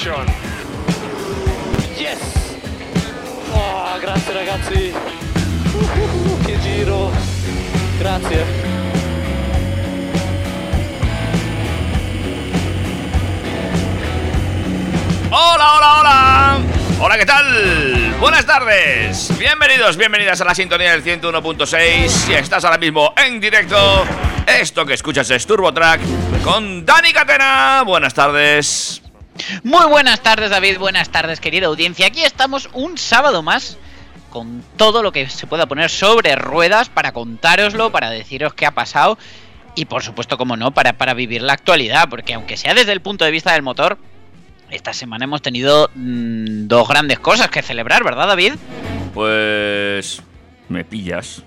Yes! Oh, grazie ragazzi! Uh, che giro! Grazie! Hola, hola, hola. Hola, ¿qué tal? Buenas tardes. Bienvenidos, bienvenidas a la sintonía del 101.6. Si estás ahora mismo en directo, esto que escuchas es Turbo Track con Dani Catena. Buenas tardes. Muy buenas tardes, David. Buenas tardes, querida audiencia. Aquí estamos un sábado más con todo lo que se pueda poner sobre ruedas para contároslo, para deciros qué ha pasado y, por supuesto, como no, para, para vivir la actualidad. Porque, aunque sea desde el punto de vista del motor, esta semana hemos tenido mm, dos grandes cosas que celebrar, ¿verdad, David? Pues... Me pillas.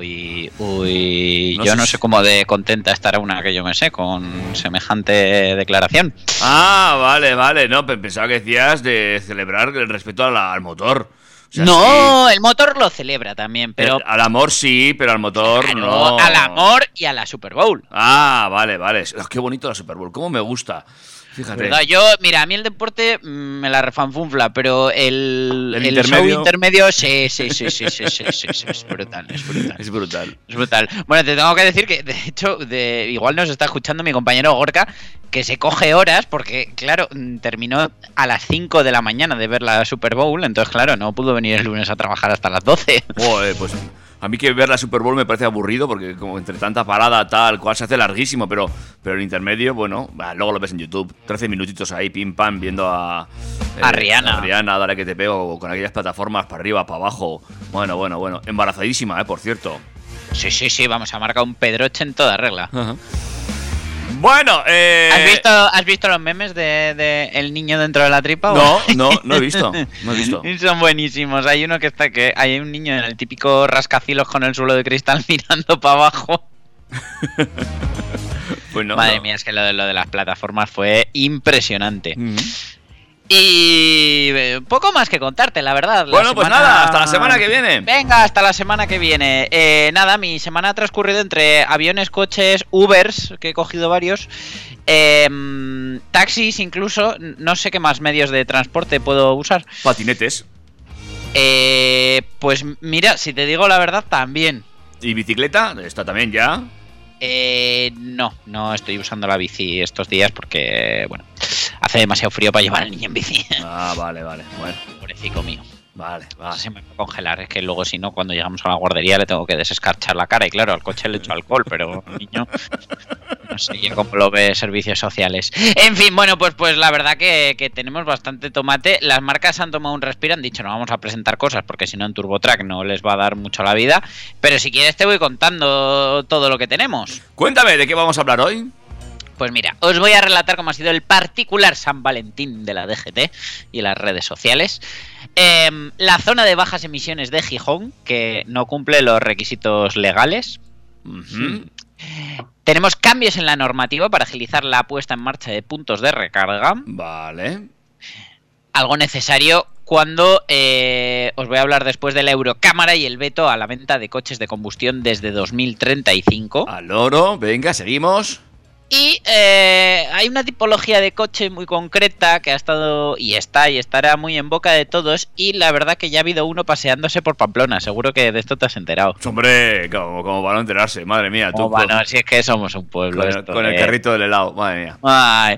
Uy, uy, No yo sé no sé cómo de contenta estará una que yo me sé con semejante declaración. Ah, vale, vale. No, pe- pensaba que decías de celebrar el respeto al motor. O sea, no, el motor lo celebra también, pero El- al amor sí, pero al motor claro, no. al amor y a la Super Bowl. Ah, vale, vale. Qué bonito la Super Bowl. Cómo me gusta. Fíjate. ¿Verdad? Yo, mira, a mí el deporte mm, me la refanfunfla, pero el, El el intermedio. show intermedio, sí, sí, sí, sí, sí, sí, sí, sí, es brutal, es brutal. Es brutal. Es brutal. Bueno, te tengo que decir que, de hecho, de, igual nos está escuchando mi compañero Gorka, que se coge horas, porque, claro, mm, terminó a las 5 de la mañana de ver la Super Bowl, entonces, claro, no pudo venir el lunes a trabajar hasta las 12. Joder, pues a mí que ver la Super Bowl me parece aburrido porque como entre tanta parada tal cual se hace larguísimo, pero, pero el intermedio, bueno, bah, luego lo ves en YouTube. 13 minutitos ahí, pim pam, viendo a... eh, A Rihanna. A Rihanna, dale que te pego, con aquellas plataformas para arriba, para abajo. Bueno, bueno, bueno. Embarazadísima, eh, por cierto. Sí, sí, sí, vamos a marcar un pedroche en toda regla. Bueno, eh... ¿Has visto, ¿Has visto los memes de, de el niño dentro de la tripa? No, no, no he visto. No he visto. Son buenísimos. Hay uno que está que hay un niño en el típico rascacielos con el suelo de cristal mirando para abajo. Pues no, Madre no. mía, es que lo de, lo de las plataformas fue impresionante. Ujú. Y eh, poco más que contarte, la verdad. La Bueno, pues nada, hasta la semana que viene. Venga, hasta la semana que viene. Eh, nada, mi semana ha transcurrido entre aviones, coches, Ubers, que he cogido varios, em, taxis incluso, no sé qué más medios de transporte puedo usar. Patinetes Eh, pues mira, si te digo la verdad, también. y bicicleta, está también ya. Eh, no, no estoy usando la bici estos días porque, bueno, hace demasiado frío para llevar al niño en bici. Ah, vale, vale. Bueno, Pobrecito mío. vale, vale. Se me va a congelar. Es que luego, si no, cuando llegamos a la guardería le tengo que desescarchar la cara. Y claro, al coche le echo alcohol, pero al niño. No sé ya cómo lo ve servicios sociales. En fin, bueno, pues, pues la verdad que, que tenemos bastante tomate. Las marcas han tomado un respiro, han dicho no vamos a presentar cosas porque si no en TurboTrack no les va a dar mucho la vida. Pero si quieres te voy contando todo lo que tenemos. Cuéntame, ¿de qué vamos a hablar hoy? Pues mira, os voy a relatar cómo ha sido el particular San Valentín de la DGT y las redes sociales. Em, la zona de bajas emisiones de Gijón, que no cumple los requisitos legales. Tenemos cambios en la normativa para agilizar la puesta en marcha de puntos de recarga. Vale. Algo necesario cuando eh, os voy a hablar después de la Eurocámara y el veto a la venta de coches de combustión desde 2035. Al oro, venga, seguimos. Y eh, hay una tipología de coche muy concreta que ha estado y está y estará muy en boca de todos y la verdad que ya ha habido uno paseándose por Pamplona, seguro que de esto te has enterado. Hombre, como, como para no enterarse, madre mía. Tú, bueno, si es que somos un pueblo. con, esto, con el eh. carrito del helado, madre mía. Ay.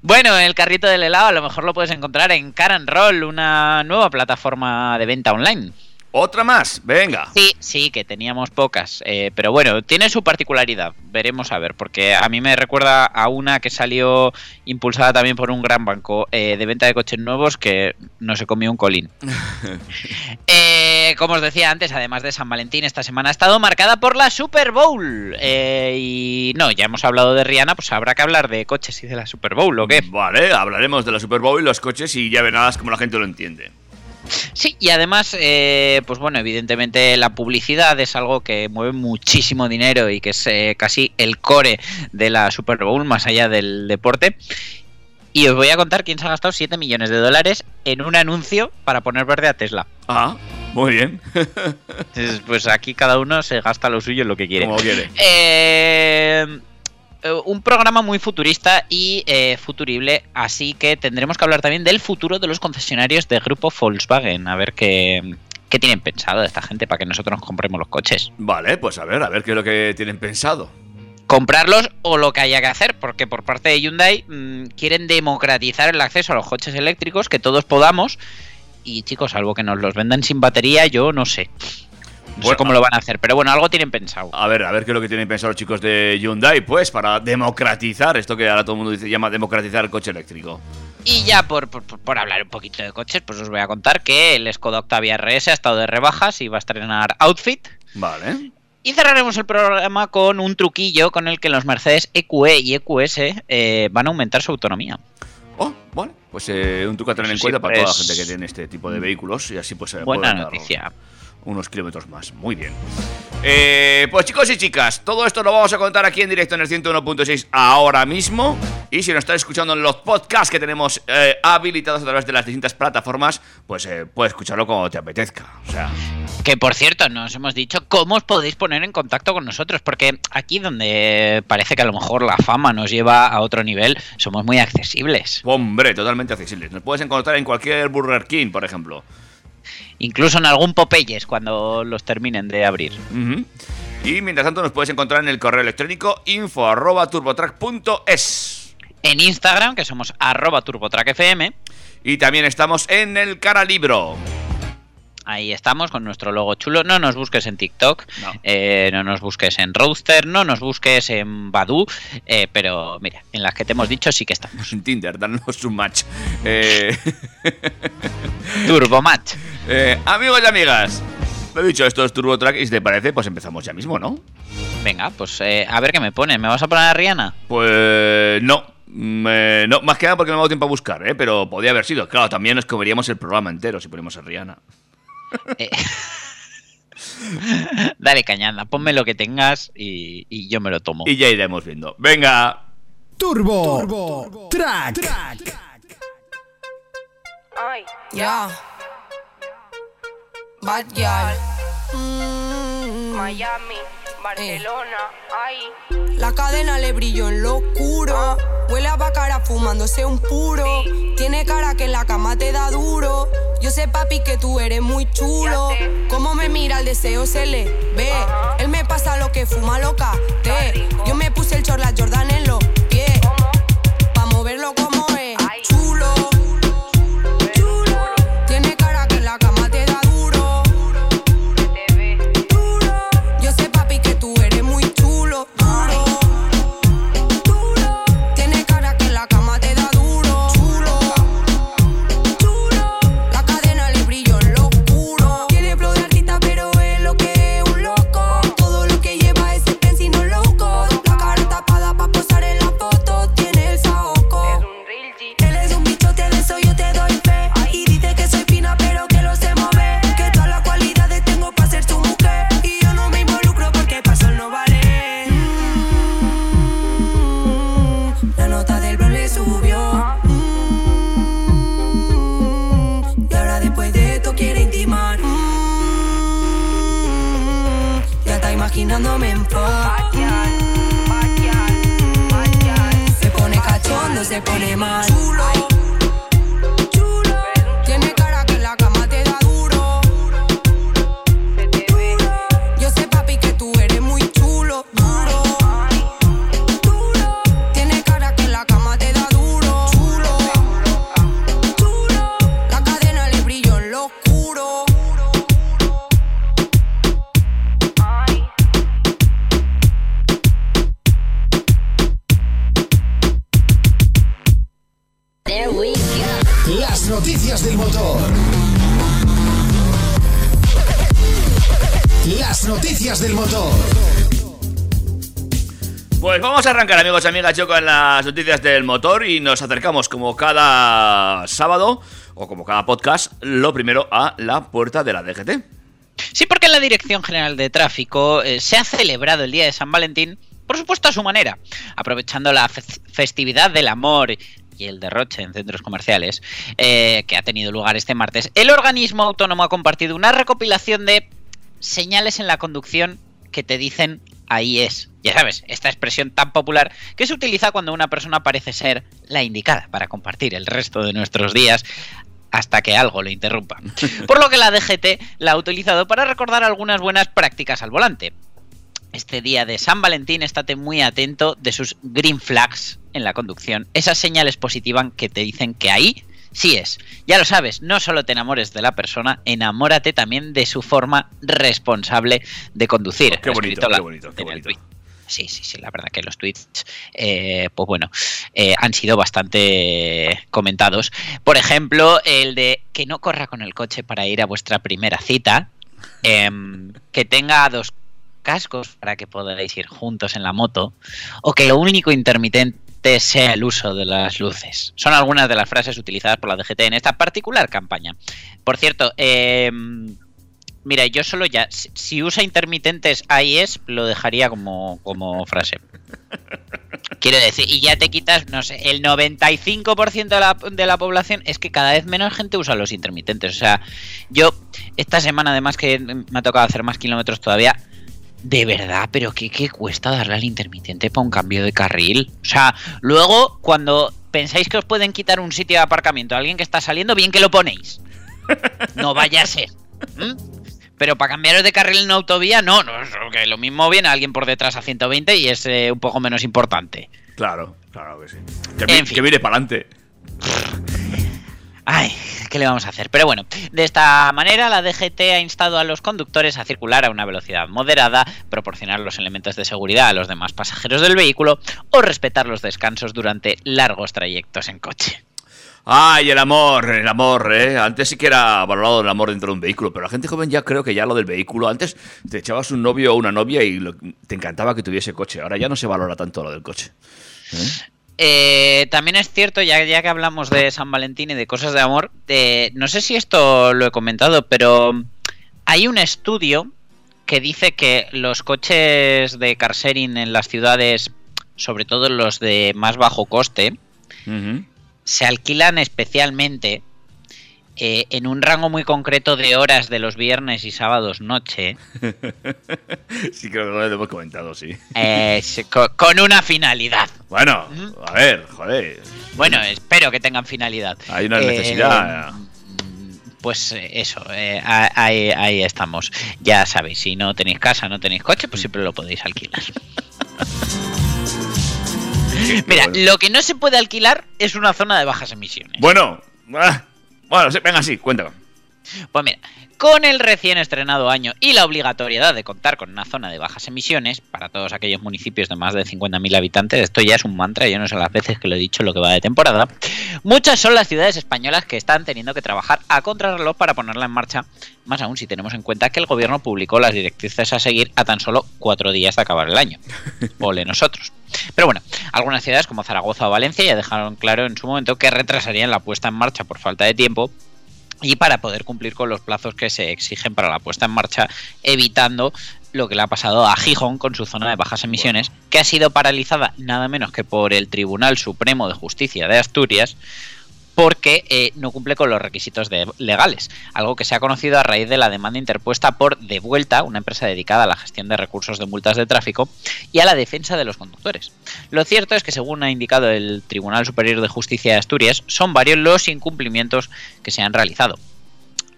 Bueno, el carrito del helado a lo mejor lo puedes encontrar en Car and Roll, una nueva plataforma de venta online. Otra más, venga. Sí, sí, que teníamos pocas, eh, pero bueno, tiene su particularidad, veremos a ver, porque a mí me recuerda a una que salió impulsada también por un gran banco eh, de venta de coches nuevos que no se comió un colín. Eh, como os decía antes, además de San Valentín, esta semana ha estado marcada por la Super Bowl. Eh, y no, ya hemos hablado de Rihanna, pues habrá que hablar de coches y de la Super Bowl, ¿o qué? Vale, hablaremos de la Super Bowl y los coches y ya verás como la gente lo entiende. Sí, y además, eh, pues bueno, evidentemente la publicidad es algo que mueve muchísimo dinero y que es eh, casi el core de la Super Bowl, más allá del deporte. Y os voy a contar quién se ha gastado 7 millones de dólares en un anuncio para poner verde a Tesla. Ah, muy bien. Pues aquí cada uno se gasta lo suyo en lo que quiere. como quiere. Eh, un programa muy futurista y eh, futurible, así que tendremos que hablar también del futuro de los concesionarios de grupo Volkswagen, a ver qué, qué tienen pensado esta gente para que nosotros nos compremos los coches. Vale, pues a ver, a ver qué es lo que tienen pensado. Comprarlos o lo que haya que hacer, porque por parte de Hyundai mm, quieren democratizar el acceso a los coches eléctricos, que todos podamos. Y chicos, salvo que nos los vendan sin batería, yo no sé. No sé Bueno, cómo lo van a hacer, pero bueno, algo tienen pensado. A ver, a ver qué es lo que tienen pensado los chicos de Hyundai, pues, para democratizar esto que ahora todo el mundo dice, llama democratizar el coche eléctrico. Y ya por, por- por hablar un poquito de coches, pues os voy a contar que el Skoda Octavia RS ha estado de rebajas y va a estrenar Outfit. Vale. Y cerraremos el programa con un truquillo con el que los Mercedes EQE y EQS eh, van a aumentar su autonomía. Oh, vale. Pues eh, un truco a tener en Sí, cuenta para toda la pues- gente que tiene este tipo de vehículos y así pues se Buena noticia. Unos kilómetros más. Muy bien. Eh, pues chicos y chicas, todo esto lo vamos a contar aquí en directo en el 101.6 ahora mismo. Y si nos estás escuchando en los podcasts que tenemos eh, habilitados a través de las distintas plataformas, pues eh, puedes escucharlo como te apetezca. O sea, Que por cierto, nos hemos dicho cómo os podéis poner en contacto con nosotros, porque aquí donde parece que a lo mejor la fama nos lleva a otro nivel, somos muy accesibles. hombre, totalmente accesibles. Nos puedes encontrar en cualquier Burger King, por ejemplo. Incluso en algún Popeyes cuando los terminen de abrir. Y mientras tanto nos puedes encontrar en el correo electrónico info arroba turbotrack.es. En Instagram, que somos arroba turbotrackfm, Y también estamos en el cara libro. Ahí estamos con nuestro logo chulo. No nos busques en TikTok, No. eh, no nos busques en Roadster, no nos busques en Badu, eh, pero mira, en las que te hemos dicho sí que estamos. En Tinder, danos un match. Eh, Turbomatch. eh, amigos y amigas, lo he dicho, esto es Turbo Track y si te parece, pues empezamos ya mismo, ¿no? Venga, pues eh, a ver qué me pone. ¿Me vas a poner a Rihanna? Pues no. Mm, eh, no, más que nada porque no me ha dado tiempo a buscar, ¿eh? pero podía haber sido. Claro, también nos comeríamos el programa entero si ponemos a Rihanna. Eh, Dale cañada, ponme lo que tengas y, y yo me lo tomo. Y ya iremos viendo. Venga. Turbo, Track. Ya. Bad girl. Mm. Miami, Barcelona, ay. La cadena le brilló en lo oscuro. Huele a bacara fumándose un puro. Tiene cara que en la cama te da duro. Yo sé, papi, que tú eres muy chulo. Cómo me mira el deseo se le ve. Él me pasa lo que fuma loca. Te. Yo me puse el short, la Jordan en los y amigas, yo con las noticias del motor y nos acercamos como cada sábado o como cada podcast, lo primero a la puerta de la DGT. Sí, porque la Dirección General de Tráfico eh, se ha celebrado el Día de San Valentín, por supuesto a su manera, aprovechando la fe- festividad del amor y el derroche en centros comerciales eh, que ha tenido lugar este martes. El organismo autónomo ha compartido una recopilación de señales en la conducción que te dicen ahí es. Ya sabes, esta expresión tan popular que se utiliza cuando una persona parece ser la indicada para compartir el resto de nuestros días hasta que algo lo interrumpa. Por lo que la DGT la ha utilizado para recordar algunas buenas prácticas al volante. Este día de San Valentín estate muy atento de sus green flags en la conducción, esas señales positivas que te dicen que ahí sí es. Ya lo sabes, no solo te enamores de la persona, enamórate también de su forma responsable de conducir. Qué Ha bonito, qué bonito, qué bonito. Sí, sí, sí, la verdad que los tweets, eh, pues bueno, eh, han sido bastante comentados. Por ejemplo, el de que no corra con el coche para ir a vuestra primera cita, em, que tenga dos cascos para que podáis ir juntos en la moto, o que lo único intermitente sea el uso de las luces. Son algunas de las frases utilizadas por la DGT en esta particular campaña. Por cierto, em, Mira, yo solo ya, si, usa intermitentes es, lo dejaría como, como frase. Quiero decir, y ya te quitas, no sé, el 95% de la, de la población es que cada vez menos gente usa los intermitentes. O sea, yo esta semana además que me ha tocado hacer más kilómetros todavía, de verdad, pero ¿qué, qué cuesta darle al intermitente para un cambio de carril? O sea, luego cuando pensáis que os pueden quitar un sitio de aparcamiento a alguien que está saliendo, bien que lo ponéis. No vaya a ser. ¿m? Pero para cambiaros de carril en una autovía, no, no, es que lo mismo viene alguien por detrás a 120 y es eh, un poco menos importante. Claro, claro que sí. Que, En fin. que mire para adelante. Ay, ¿qué le vamos a hacer? Pero bueno, de esta manera la DGT ha instado a los conductores a circular a una velocidad moderada, proporcionar los elementos de seguridad a los demás pasajeros del vehículo o respetar los descansos durante largos trayectos en coche. Ay, el amor, el amor, ¿eh? Antes sí que era valorado el amor dentro de un vehículo, pero la gente joven ya creo que ya lo del vehículo. Antes te echabas un novio o una novia y te encantaba que tuviese coche. Ahora ya no se valora tanto lo del coche. Eh, también es cierto, ya, ya que hablamos de San Valentín y de cosas de amor, eh, no sé si esto lo he comentado, pero hay un estudio que dice que los coches de car sharing en las ciudades, sobre todo los de más bajo coste, se alquilan especialmente eh, en un rango muy concreto de horas de los viernes y sábados noche, Sí, creo que lo hemos comentado, sí. eh, con una finalidad. Bueno, a ver, joder. Bueno, espero que tengan finalidad. Hay una Eh, necesidad. Pues eh, eso, eh, a- ahí, ahí estamos. Ya sabéis, si no tenéis casa, no tenéis coche, pues siempre lo podéis alquilar. Mira, bueno. lo que no se puede alquilar es una zona de bajas emisiones. Bueno, ah, bueno, venga, sí, cuéntame. Pues mira, con el recién estrenado año y la obligatoriedad de contar con una zona de bajas emisiones para todos aquellos municipios de más de 50.000 habitantes, esto ya es un mantra, yo no sé las veces que lo he dicho lo que va de temporada, muchas son las ciudades españolas que están teniendo que trabajar a contrarreloj para ponerla en marcha, más aún si tenemos en cuenta que el gobierno publicó las directrices a seguir a tan solo cuatro días de acabar el año. Ole nosotros. Pero bueno, algunas ciudades como Zaragoza o Valencia ya dejaron claro en su momento que retrasarían la puesta en marcha por falta de tiempo y para poder cumplir con los plazos que se exigen para la puesta en marcha, evitando lo que le ha pasado a Gijón con su zona de bajas emisiones, que ha sido paralizada nada menos que por el Tribunal Supremo de Justicia de Asturias porque eh, no cumple con los requisitos legales, algo que se ha conocido a raíz de la demanda interpuesta por De Vuelta, una empresa dedicada a la gestión de recursos de multas de tráfico y a la defensa de los conductores. Lo cierto es que, según ha indicado el Tribunal Superior de Justicia de Asturias, son varios los incumplimientos que se han realizado.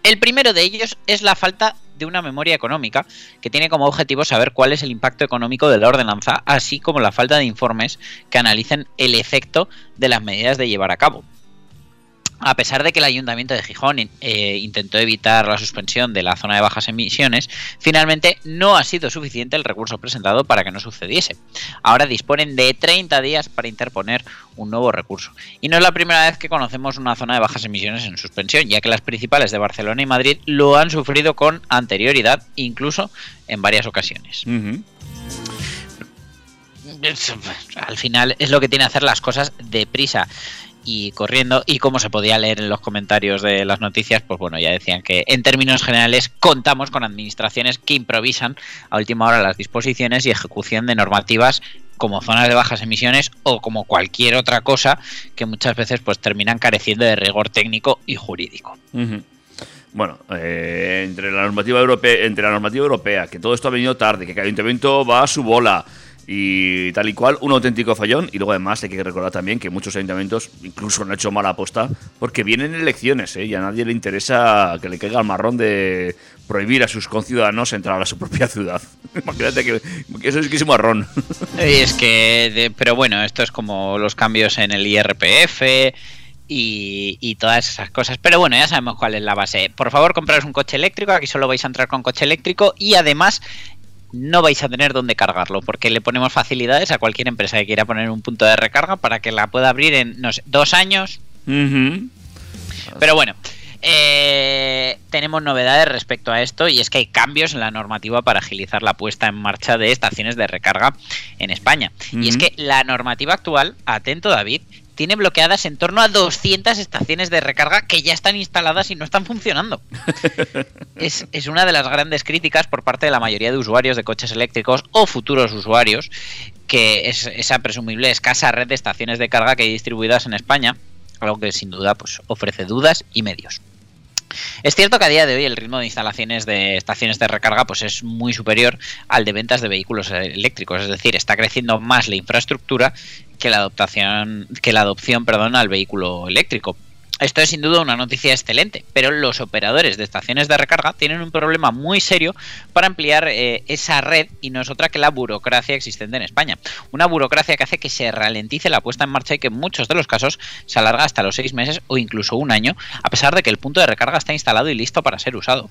El primero de ellos es la falta de una memoria económica que tiene como objetivo saber cuál es el impacto económico de la ordenanza, así como la falta de informes que analicen el efecto de las medidas de llevar a cabo. A pesar de que el Ayuntamiento de Gijón eh, intentó evitar la suspensión de la zona de bajas emisiones, finalmente no ha sido suficiente el recurso presentado para que no sucediese. Ahora disponen de 30 días para interponer un nuevo recurso. Y no es la primera vez que conocemos una zona de bajas emisiones en suspensión, ya que las principales de Barcelona y Madrid lo han sufrido con anterioridad, incluso en varias ocasiones. Al final es lo que tiene hacer las cosas deprisa y corriendo y como se podía leer en los comentarios de las noticias pues bueno ya decían que en términos generales contamos con administraciones que improvisan a última hora las disposiciones y ejecución de normativas como zonas de bajas emisiones o como cualquier otra cosa que muchas veces pues terminan careciendo de rigor técnico y jurídico. Bueno, eh, entre la normativa europea, entre la normativa europea, que todo esto ha venido tarde, que cada ayuntamiento va a su bola y tal y cual, un auténtico fallón. Y luego además hay que recordar también que muchos ayuntamientos incluso han hecho mala aposta porque vienen elecciones, ¿eh? y a nadie le interesa que le caiga el marrón de prohibir a sus conciudadanos entrar a su propia ciudad. Imagínate que, eso es que es marrón. Y es que, pero bueno, esto es como los cambios en el IRPF y, y todas esas cosas. Pero bueno, ya sabemos cuál es la base. Por favor, compraros un coche eléctrico, aquí solo vais a entrar con coche eléctrico y además no vais a tener dónde cargarlo, porque le ponemos facilidades a cualquier empresa que quiera poner un punto de recarga para que la pueda abrir en, no sé, dos años, pero bueno, eh, tenemos novedades respecto a esto y es que hay cambios en la normativa para agilizar la puesta en marcha de estaciones de recarga en España. Y es que la normativa actual, atento David, tiene bloqueadas en torno a 200 estaciones de recarga que ya están instaladas y no están funcionando. es, es una de las grandes críticas por parte de la mayoría de usuarios de coches eléctricos o futuros usuarios, que es esa presumible escasa red de estaciones de carga que hay distribuidas en España, algo que sin duda pues, ofrece dudas y medios. Es cierto que a día de hoy el ritmo de instalaciones de estaciones de recarga pues es muy superior al de ventas de vehículos eléctricos, es decir, está creciendo más la infraestructura que la adoptación que la adopción, perdón, al vehículo eléctrico. Esto es sin duda una noticia excelente, pero los operadores de estaciones de recarga tienen un problema muy serio para ampliar eh, esa red y no es otra que la burocracia existente en España. Una burocracia que hace que se ralentice la puesta en marcha y que en muchos de los casos se alarga hasta los seis meses o incluso un año, a pesar de que el punto de recarga está instalado y listo para ser usado.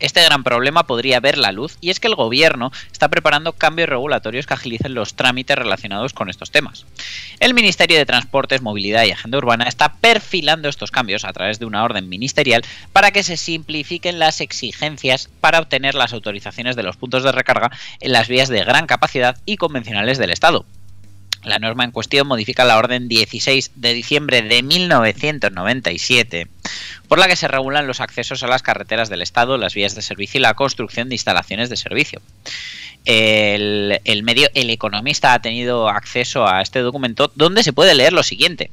Este gran problema podría ver la luz y es que el gobierno está preparando cambios regulatorios que agilicen los trámites relacionados con estos temas. El Ministerio de Transportes, Movilidad y Agenda Urbana está perfilando estos cambios a través de una orden ministerial para que se simplifiquen las exigencias para obtener las autorizaciones de los puntos de recarga en las vías de gran capacidad y convencionales del Estado. La norma en cuestión modifica la orden 16 de diciembre de 1997, por la que se regulan los accesos a las carreteras del Estado, las vías de servicio y la construcción de instalaciones de servicio. El, Economista ha tenido acceso a este documento donde se puede leer lo siguiente.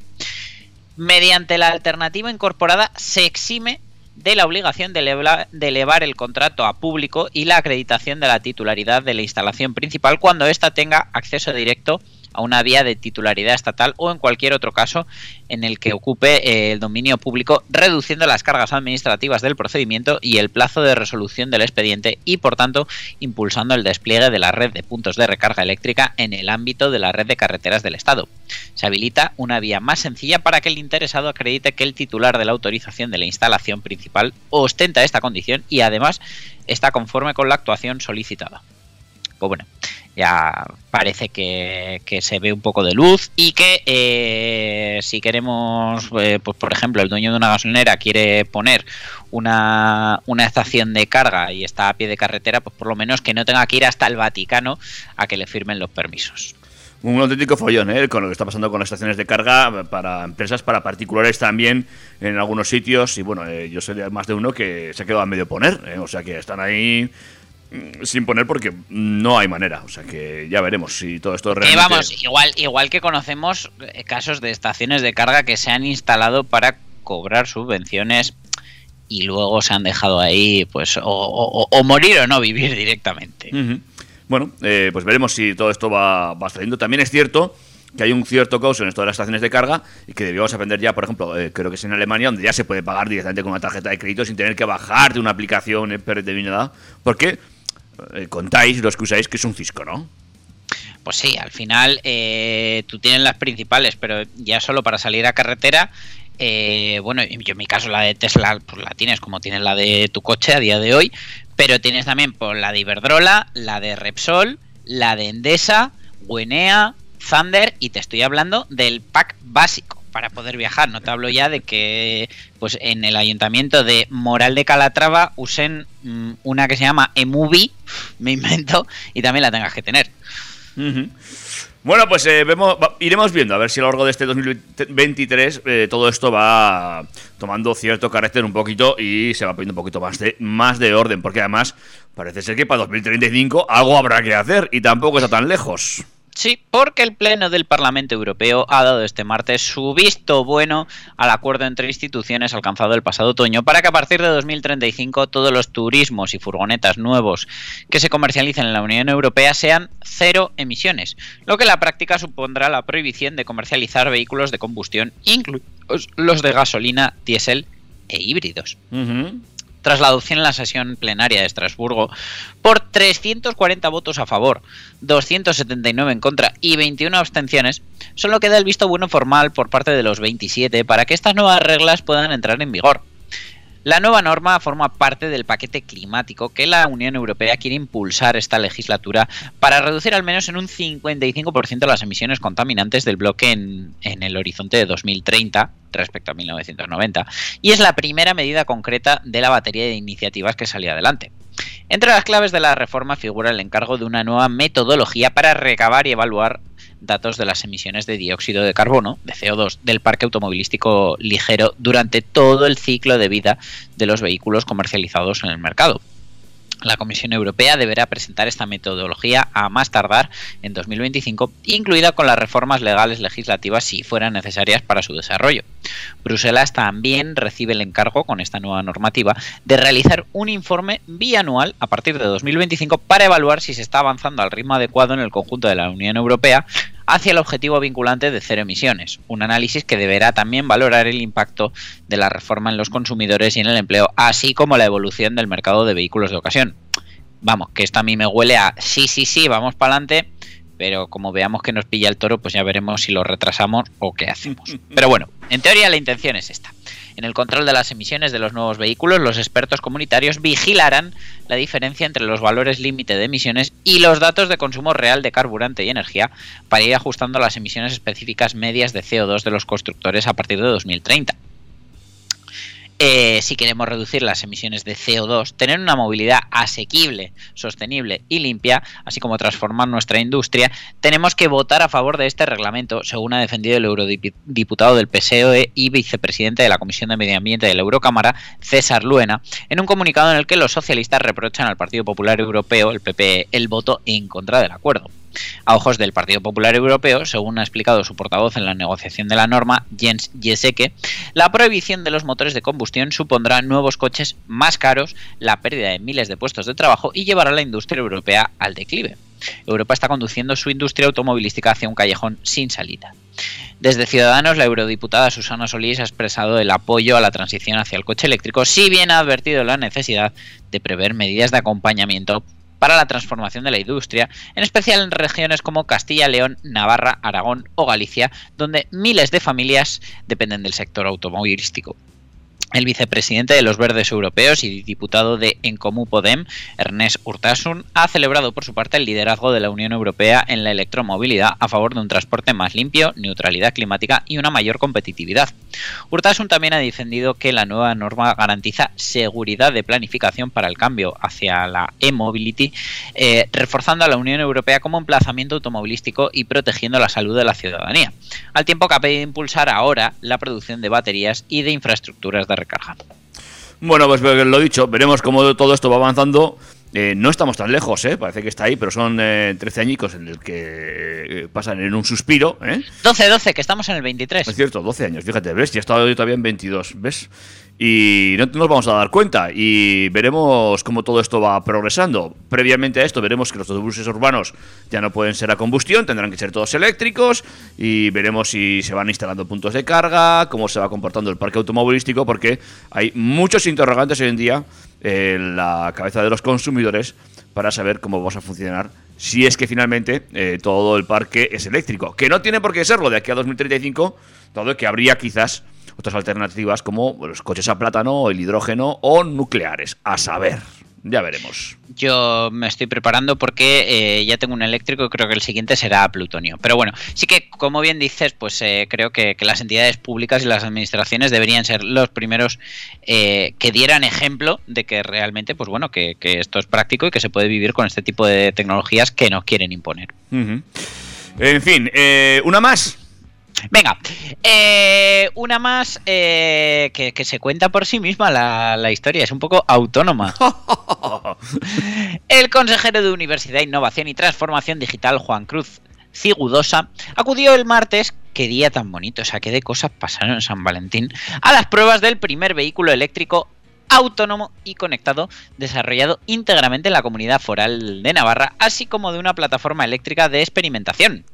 Mediante la alternativa incorporada se exime de la obligación de elevar, de elevar el contrato a público y la acreditación de la titularidad de la instalación principal cuando ésta tenga acceso directo a una vía de titularidad estatal o en cualquier otro caso en el que ocupe eh, el dominio público, reduciendo las cargas administrativas del procedimiento y el plazo de resolución del expediente y, por tanto, impulsando el despliegue de la red de puntos de recarga eléctrica en el ámbito de la red de carreteras del Estado. Se habilita una vía más sencilla para que el interesado acredite que el titular de la autorización de la instalación principal ostenta esta condición y, además, está conforme con la actuación solicitada. Pues bueno, ya parece que, se ve un poco de luz y que eh, si queremos, eh, pues por ejemplo, el dueño de una gasolinera quiere poner una, una, estación de carga y está a pie de carretera, pues por lo menos que no tenga que ir hasta el Vaticano a que le firmen los permisos. Un auténtico follón, ¿eh? Con lo que está pasando con las estaciones de carga para empresas, para particulares también en algunos sitios. Y bueno, eh, yo sé más de uno que se ha quedado a medio poner, o sea que están ahí sin poner porque no hay manera. O sea que ya veremos si todo esto Que realmente... vamos, igual, igual que conocemos eh, casos de estaciones de carga que se han instalado para cobrar subvenciones y luego se han dejado ahí, pues, o, o- o morir o no vivir directamente. Bueno, eh, pues veremos si todo esto va, va saliendo. También es cierto que hay un cierto caos en esto de las estaciones de carga y que debíamos aprender ya, por ejemplo, eh, creo que es en Alemania, donde ya se puede pagar directamente con una tarjeta de crédito sin tener que bajar de una aplicación eh, predeterminada, porque eh, contáis, los que usáis, que es un cisco, ¿no? Pues sí, al final eh, tú tienes las principales, pero ya solo para salir a carretera, eh, bueno, yo en mi caso la de Tesla, pues la tienes como tienes la de tu coche a día de hoy, pero tienes también pues, la de Iberdrola, la de Repsol, la de Endesa, Guenea, Thunder y te estoy hablando del pack básico para poder viajar. No te hablo ya de que pues en el ayuntamiento de Moral de Calatrava usen mm, una que se llama Emuvi, me invento, y también la tengas que tener. Bueno, pues eh, iremos viendo a ver si a lo largo de este 2023 eh, todo esto va tomando cierto carácter un poquito y se va poniendo un poquito más de, más de orden, porque además parece ser que para 2035 algo habrá que hacer y tampoco está tan lejos. Sí, porque el Pleno del Parlamento Europeo ha dado este martes su visto bueno al acuerdo entre instituciones alcanzado el pasado otoño para que a partir de 2035 todos los turismos y furgonetas nuevos que se comercialicen en la Unión Europea sean cero emisiones, lo que en la práctica supondrá la prohibición de comercializar vehículos de combustión, incluidos los de gasolina, diésel e híbridos tras la adopción en la sesión plenaria de Estrasburgo por 340 votos a favor, 279 en contra y 21 abstenciones, solo queda el visto bueno formal por parte de los 27 para que estas nuevas reglas puedan entrar en vigor. La nueva norma forma parte del paquete climático que la Unión Europea quiere impulsar esta legislatura para reducir al menos en un 55% las emisiones contaminantes del bloque en, el horizonte de 2030 respecto a 1990 y es la primera medida concreta de la batería de iniciativas que salió adelante. Entre las claves de la reforma figura el encargo de una nueva metodología para recabar y evaluar datos de las emisiones de dióxido de carbono, de CO2, del parque automovilístico ligero durante todo el ciclo de vida de los vehículos comercializados en el mercado. La Comisión Europea deberá presentar esta metodología a más tardar en 2025, incluida con las reformas legales legislativas si fueran necesarias para su desarrollo. Bruselas también recibe el encargo, con esta nueva normativa, de realizar un informe bianual a partir de 2025 para evaluar si se está avanzando al ritmo adecuado en el conjunto de la Unión Europea hacia el objetivo vinculante de cero emisiones, un análisis que deberá también valorar el impacto de la reforma en los consumidores y en el empleo, así como la evolución del mercado de vehículos de ocasión. Vamos, que esto a mí me huele a sí, sí, sí, vamos para adelante, pero como veamos que nos pilla el toro, pues ya veremos si lo retrasamos o qué hacemos. Pero bueno, en teoría la intención es esta. En el control de las emisiones de los nuevos vehículos, los expertos comunitarios vigilarán la diferencia entre los valores límite de emisiones y los datos de consumo real de carburante y energía para ir ajustando las emisiones específicas medias de CO2 de los constructores a partir de 2030. Eh, si queremos reducir las emisiones de CO2, tener una movilidad asequible, sostenible y limpia, así como transformar nuestra industria, tenemos que votar a favor de este reglamento, según ha defendido el eurodiputado del PSOE y vicepresidente de la Comisión de Medio Ambiente de la Eurocámara, César Luena, en un comunicado en el que los socialistas reprochan al Partido Popular Europeo, el PP, el voto en contra del acuerdo. A ojos del Partido Popular Europeo, según ha explicado su portavoz en la negociación de la norma, Jens Jeseke, la prohibición de los motores de combustión supondrá nuevos coches más caros, la pérdida de miles de puestos de trabajo y llevará a la industria europea al declive. Europa está conduciendo su industria automovilística hacia un callejón sin salida. Desde Ciudadanos, la eurodiputada Susana Solís ha expresado el apoyo a la transición hacia el coche eléctrico, si bien ha advertido la necesidad de prever medidas de acompañamiento para la transformación de la industria, en especial en regiones como Castilla, León, Navarra, Aragón o Galicia, donde miles de familias dependen del sector automovilístico. El vicepresidente de los Verdes Europeos y diputado de Encomú Podem, Ernest Urtasun, ha celebrado por su parte el liderazgo de la Unión Europea en la electromovilidad a favor de un transporte más limpio, neutralidad climática y una mayor competitividad. Urtasun también ha defendido que la nueva norma garantiza seguridad de planificación para el cambio hacia la e-mobility, eh, reforzando a la Unión Europea como emplazamiento automovilístico y protegiendo la salud de la ciudadanía, al tiempo que ha pedido impulsar ahora la producción de baterías y de infraestructuras de recarga. Bueno, pues lo dicho, veremos cómo todo esto va avanzando Eh, no estamos tan lejos, ¿eh? parece que está ahí, pero son eh, 13 añicos en el que eh, pasan en un suspiro. ¿eh? 12, 12, que estamos en el 23. Es cierto, 12 años, fíjate, ¿ves? Ya estaba yo todavía en 22, ¿ves? Y no nos vamos a dar cuenta y veremos cómo todo esto va progresando. Previamente a esto veremos que los autobuses urbanos ya no pueden ser a combustión, tendrán que ser todos eléctricos y veremos si se van instalando puntos de carga, cómo se va comportando el parque automovilístico, porque hay muchos interrogantes hoy en día en la cabeza de los consumidores para saber cómo vamos a funcionar si es que finalmente eh, todo el parque es eléctrico. Que no tiene por qué serlo de aquí a 2035, todo que habría quizás otras alternativas como los coches a plátano, el hidrógeno o nucleares. A saber, ya veremos. Yo me estoy preparando porque eh, ya tengo un eléctrico y creo que el siguiente será plutonio. Pero bueno, sí que, como bien dices, pues eh, creo que, que, las entidades públicas y las administraciones deberían ser los primeros eh, que dieran ejemplo de que realmente, pues bueno, que, que, esto es práctico y que se puede vivir con este tipo de tecnologías que nos quieren imponer. Uh -huh. En fin, una más. Venga, eh, una más eh, que, que, se cuenta por sí misma la, la historia, es un poco autónoma. El consejero de Universidad, Innovación y Transformación Digital, Juan Cruz Cigudosa, acudió el martes, qué día tan bonito, o sea, qué de cosas pasaron en San Valentín, a las pruebas del primer vehículo eléctrico autónomo y conectado desarrollado íntegramente en la comunidad foral de Navarra, así como de una plataforma eléctrica de experimentación.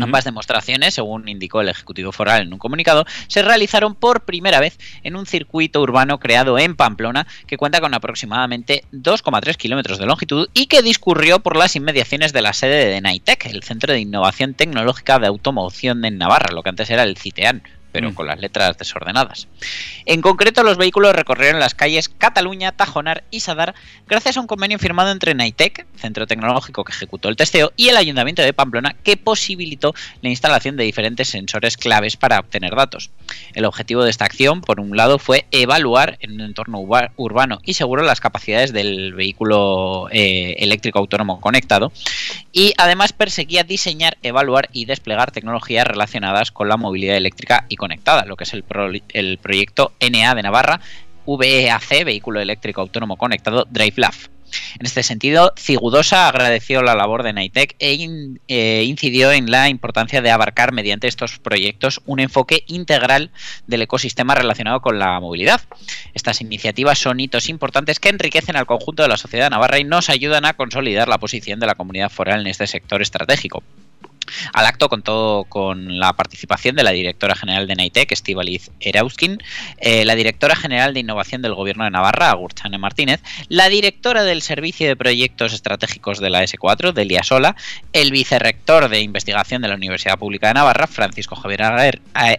Ambas demostraciones, según indicó el Ejecutivo Foral en un comunicado, se realizaron por primera vez en un circuito urbano creado en Pamplona que cuenta con aproximadamente 2,3 kilómetros de longitud y que discurrió por las inmediaciones de la sede de NITEC, el Centro de Innovación Tecnológica de Automoción en Navarra, lo que antes era el CITEAN pero mm. con las letras desordenadas. En concreto, los vehículos recorrieron las calles Cataluña, Tajonar y Sadar gracias a un convenio firmado entre NITEC, centro tecnológico que ejecutó el testeo, y el Ayuntamiento de Pamplona, que posibilitó la instalación de diferentes sensores claves para obtener datos. El objetivo de esta acción, por un lado, fue evaluar en un entorno urbano y seguro las capacidades del vehículo eh, eléctrico autónomo conectado, y además perseguía diseñar, evaluar y desplegar tecnologías relacionadas con la movilidad eléctrica y conectada, lo que es el, pro, el proyecto NA de Navarra, VEAC, Vehículo Eléctrico Autónomo Conectado, DriveLab. En este sentido, Cigudosa agradeció la labor de Nitec e eh, incidió en la importancia de abarcar mediante estos proyectos un enfoque integral del ecosistema relacionado con la movilidad. Estas iniciativas son hitos importantes que enriquecen al conjunto de la sociedad navarra y nos ayudan a consolidar la posición de la comunidad foral en este sector estratégico. Al acto contó con la participación de la directora general de NITEC, Estivaliz Erauskin, eh, la directora general de Innovación del Gobierno de Navarra, Agurchane Martínez, la directora del Servicio de Proyectos Estratégicos de la S4, Delia Sola, el vicerrector de Investigación de la Universidad Pública de Navarra, Francisco Javier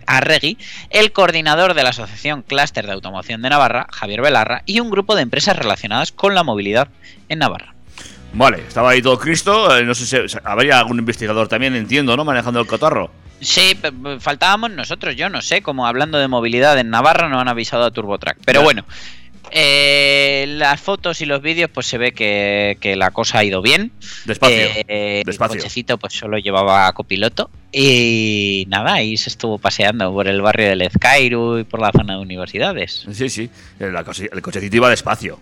Arregui, el coordinador de la Asociación Clúster de Automoción de Navarra, Javier Belarra, y un grupo de empresas relacionadas con la movilidad en Navarra. Vale, estaba ahí todo Cristo. Eh, no sé si habría algún investigador también, entiendo, ¿no? Manejando el cotarro. Sí, faltábamos nosotros, yo no sé, como hablando de movilidad en Navarra no han avisado a TurboTrack. Pero ya. bueno, eh, las fotos y los vídeos pues se ve que, que la cosa ha ido bien. Despacio. Eh, despacio. El cochecito pues solo llevaba copiloto y nada, ahí se estuvo paseando por el barrio del Ezcairu y por la zona de universidades. Sí, sí, el, el cochecito iba despacio.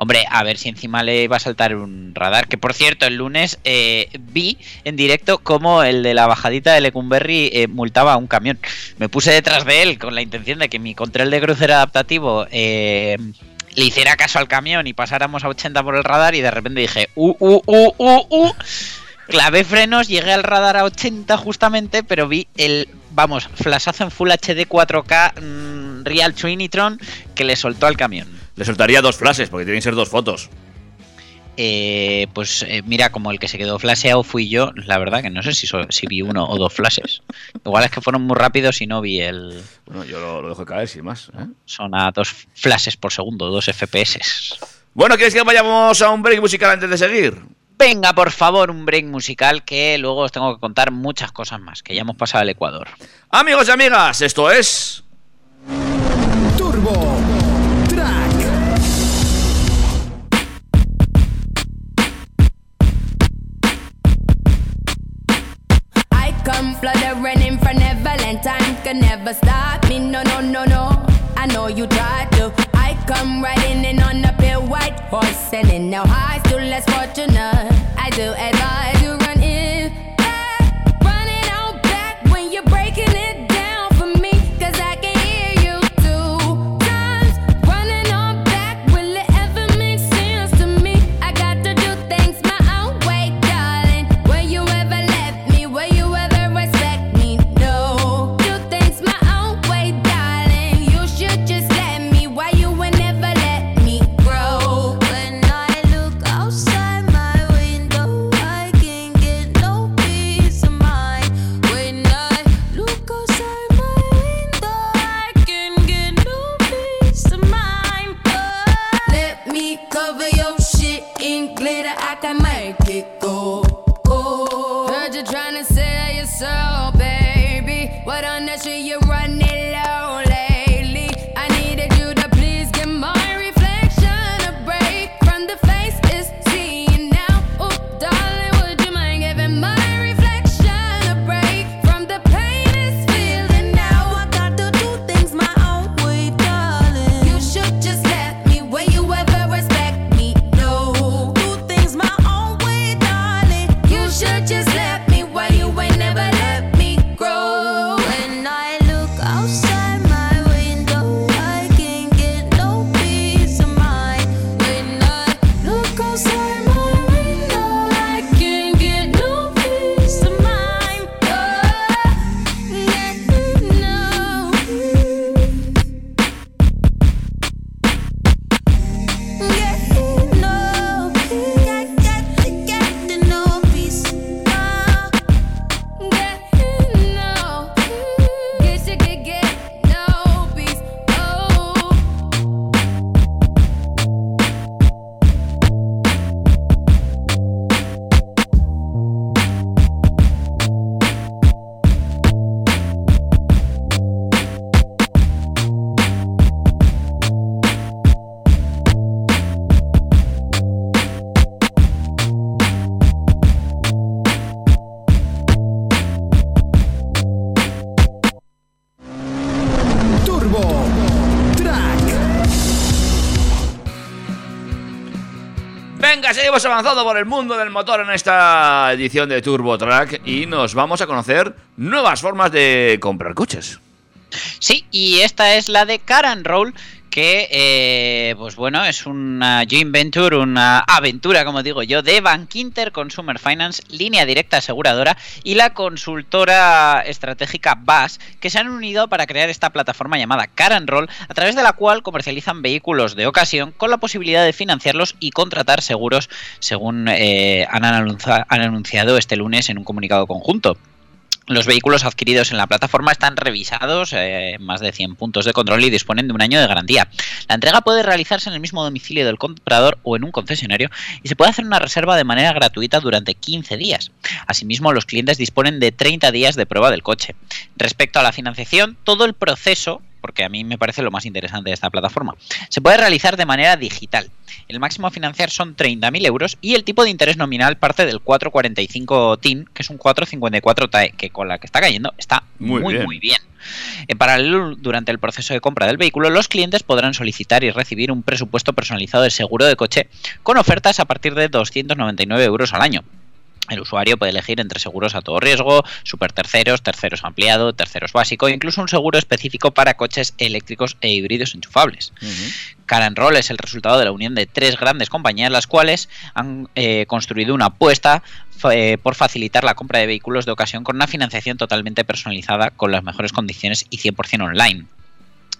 Hombre, a ver si encima le va a saltar un radar. Que por cierto, el lunes eh, vi en directo cómo el de la bajadita de Lecumberri eh, multaba a un camión. Me puse detrás de él con la intención de que mi control de crucero adaptativo eh, le hiciera caso al camión y pasáramos a 80 por el radar. Y de repente dije, uh, uh, uh, uh, uh. Clavé frenos, llegué al radar a 80 justamente, pero vi el, vamos, flashazo en Full HD 4K mmm, Real Trinitron que le soltó al camión. Le soltaría dos flashes, porque tienen que ser dos fotos. Eh, pues eh, mira, como el que se quedó flasheado fui yo, la verdad que no sé si, so, si vi uno o dos flashes. Igual es que fueron muy rápidos y no vi el. Bueno, yo lo, lo dejo caer sin más. ¿eh? Son a dos flashes por segundo, dos FPS. Bueno, ¿quieres que vayamos a un break musical antes de seguir? Venga, por favor, un break musical que luego os tengo que contar muchas cosas más, que ya hemos pasado al Ecuador. Amigos y amigas, esto es. Turbo come in for Neverland. Time can never stop me. No, no, no, no. I know you tried to. I come riding in on the pale white horse selling. Now I still less fortunate. I do advise seguimos avanzando por el mundo del motor en esta edición de Turbo Track y nos vamos a conocer nuevas formas de comprar coches. Sí, y esta es la de Car and Roll, que, eh, pues bueno, es una joint venture, una aventura, como digo yo, de Bankinter Consumer Finance, línea directa aseguradora, y la consultora estratégica BAS, que se han unido para crear esta plataforma llamada Car and Roll, a través de la cual comercializan vehículos de ocasión con la posibilidad de financiarlos y contratar seguros, según eh, han, anunciado este lunes en un comunicado conjunto. Los vehículos adquiridos en la plataforma están revisados, eh, más de 100 puntos de control y disponen de un año de garantía. La entrega puede realizarse en el mismo domicilio del comprador o en un concesionario y se puede hacer una reserva de manera gratuita durante 15 días. Asimismo, los clientes disponen de 30 días de prueba del coche. Respecto a la financiación, todo el proceso porque a mí me parece lo más interesante de esta plataforma. Se puede realizar de manera digital. El máximo a financiar son 30.000 euros y el tipo de interés nominal parte del 445 TIN, que es un 454 TAE, que con la que está cayendo está Muy muy, bien. muy bien. En paralelo, durante el proceso de compra del vehículo, los clientes podrán solicitar y recibir un presupuesto personalizado de seguro de coche con ofertas a partir de 299 euros al año. El usuario puede elegir entre seguros a todo riesgo, super terceros, terceros ampliado, terceros básico, e incluso un seguro específico para coches eléctricos e híbridos enchufables. Car and Roll es el resultado de la unión de tres grandes compañías, las cuales han eh, construido una apuesta eh, por facilitar la compra de vehículos de ocasión con una financiación totalmente personalizada con las mejores condiciones y 100% online.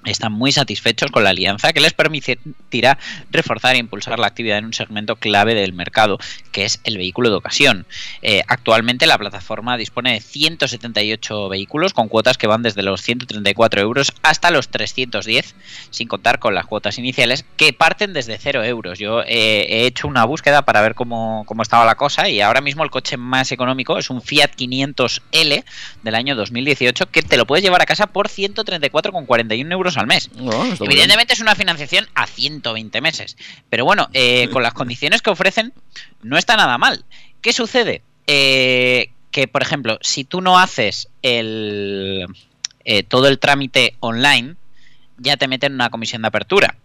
Están muy satisfechos con la alianza que les permitirá reforzar e impulsar la actividad en un segmento clave del mercado, que es el vehículo de ocasión. Eh, actualmente la plataforma dispone de 178 vehículos con cuotas que van desde los 134 euros hasta los 310, sin contar con las cuotas iniciales que parten desde 0 euros. Yo eh, he hecho una búsqueda para ver cómo, cómo estaba la cosa y ahora mismo el coche más económico es un Fiat 500L del año 2018 que te lo puedes llevar a casa por 134,41 euros al mes. No, bien. Evidentemente es una financiación a 120 meses. Pero bueno, eh, con las condiciones que ofrecen, no está nada mal. ¿Qué sucede? Eh, que, por ejemplo, si tú no haces el, eh, todo el trámite online, ya te meten una comisión de apertura.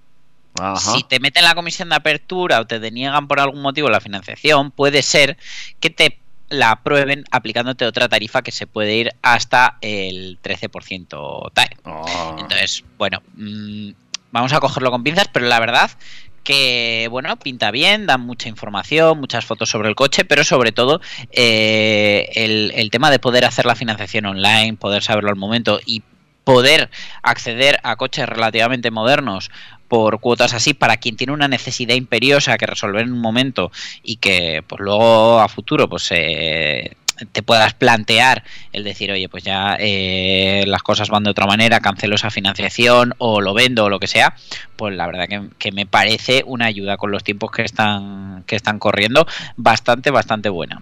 Ajá. Si te meten la comisión de apertura o te deniegan por algún motivo la financiación, puede ser que te la aprueben aplicándote otra tarifa que se puede ir hasta el 13% TAE. Ah. Entonces, bueno, mm, vamos a cogerlo con pinzas, pero la verdad que, bueno, pinta bien, dan mucha información, muchas fotos sobre el coche, pero sobre todo eh, el, el tema de poder hacer la financiación online, poder saberlo al momento y poder acceder a coches relativamente modernos por cuotas así para quien tiene una necesidad imperiosa que resolver en un momento y que pues luego a futuro pues eh, te puedas plantear el decir oye pues ya eh, las cosas van de otra manera cancelo esa financiación o lo vendo o lo que sea pues la verdad que, que me parece una ayuda con los tiempos que están que están corriendo bastante bastante buena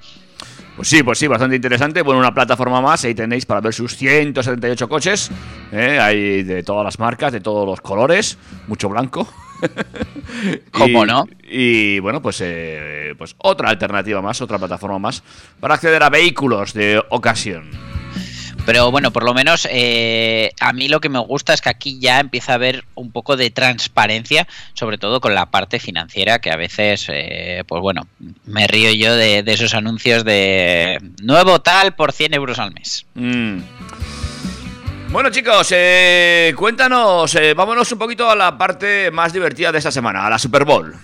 Pues sí, pues sí, bastante interesante. Bueno, una plataforma más, ahí tenéis para ver sus 178 coches. ¿eh? Hay de todas las marcas, de todos los colores, mucho blanco. ¿Cómo Y- no? Y bueno, pues, eh, pues otra alternativa más, otra plataforma más para acceder a vehículos de ocasión. Pero bueno, por lo menos eh, a mí lo que me gusta es que aquí ya empieza a haber un poco de transparencia, sobre todo con la parte financiera, que a veces, eh, pues bueno, me río yo de, de esos anuncios de nuevo tal por 100 euros al mes. Mm. Bueno chicos, eh, cuéntanos, vámonos un poquito a la parte más divertida de esta semana, a la Super Bowl.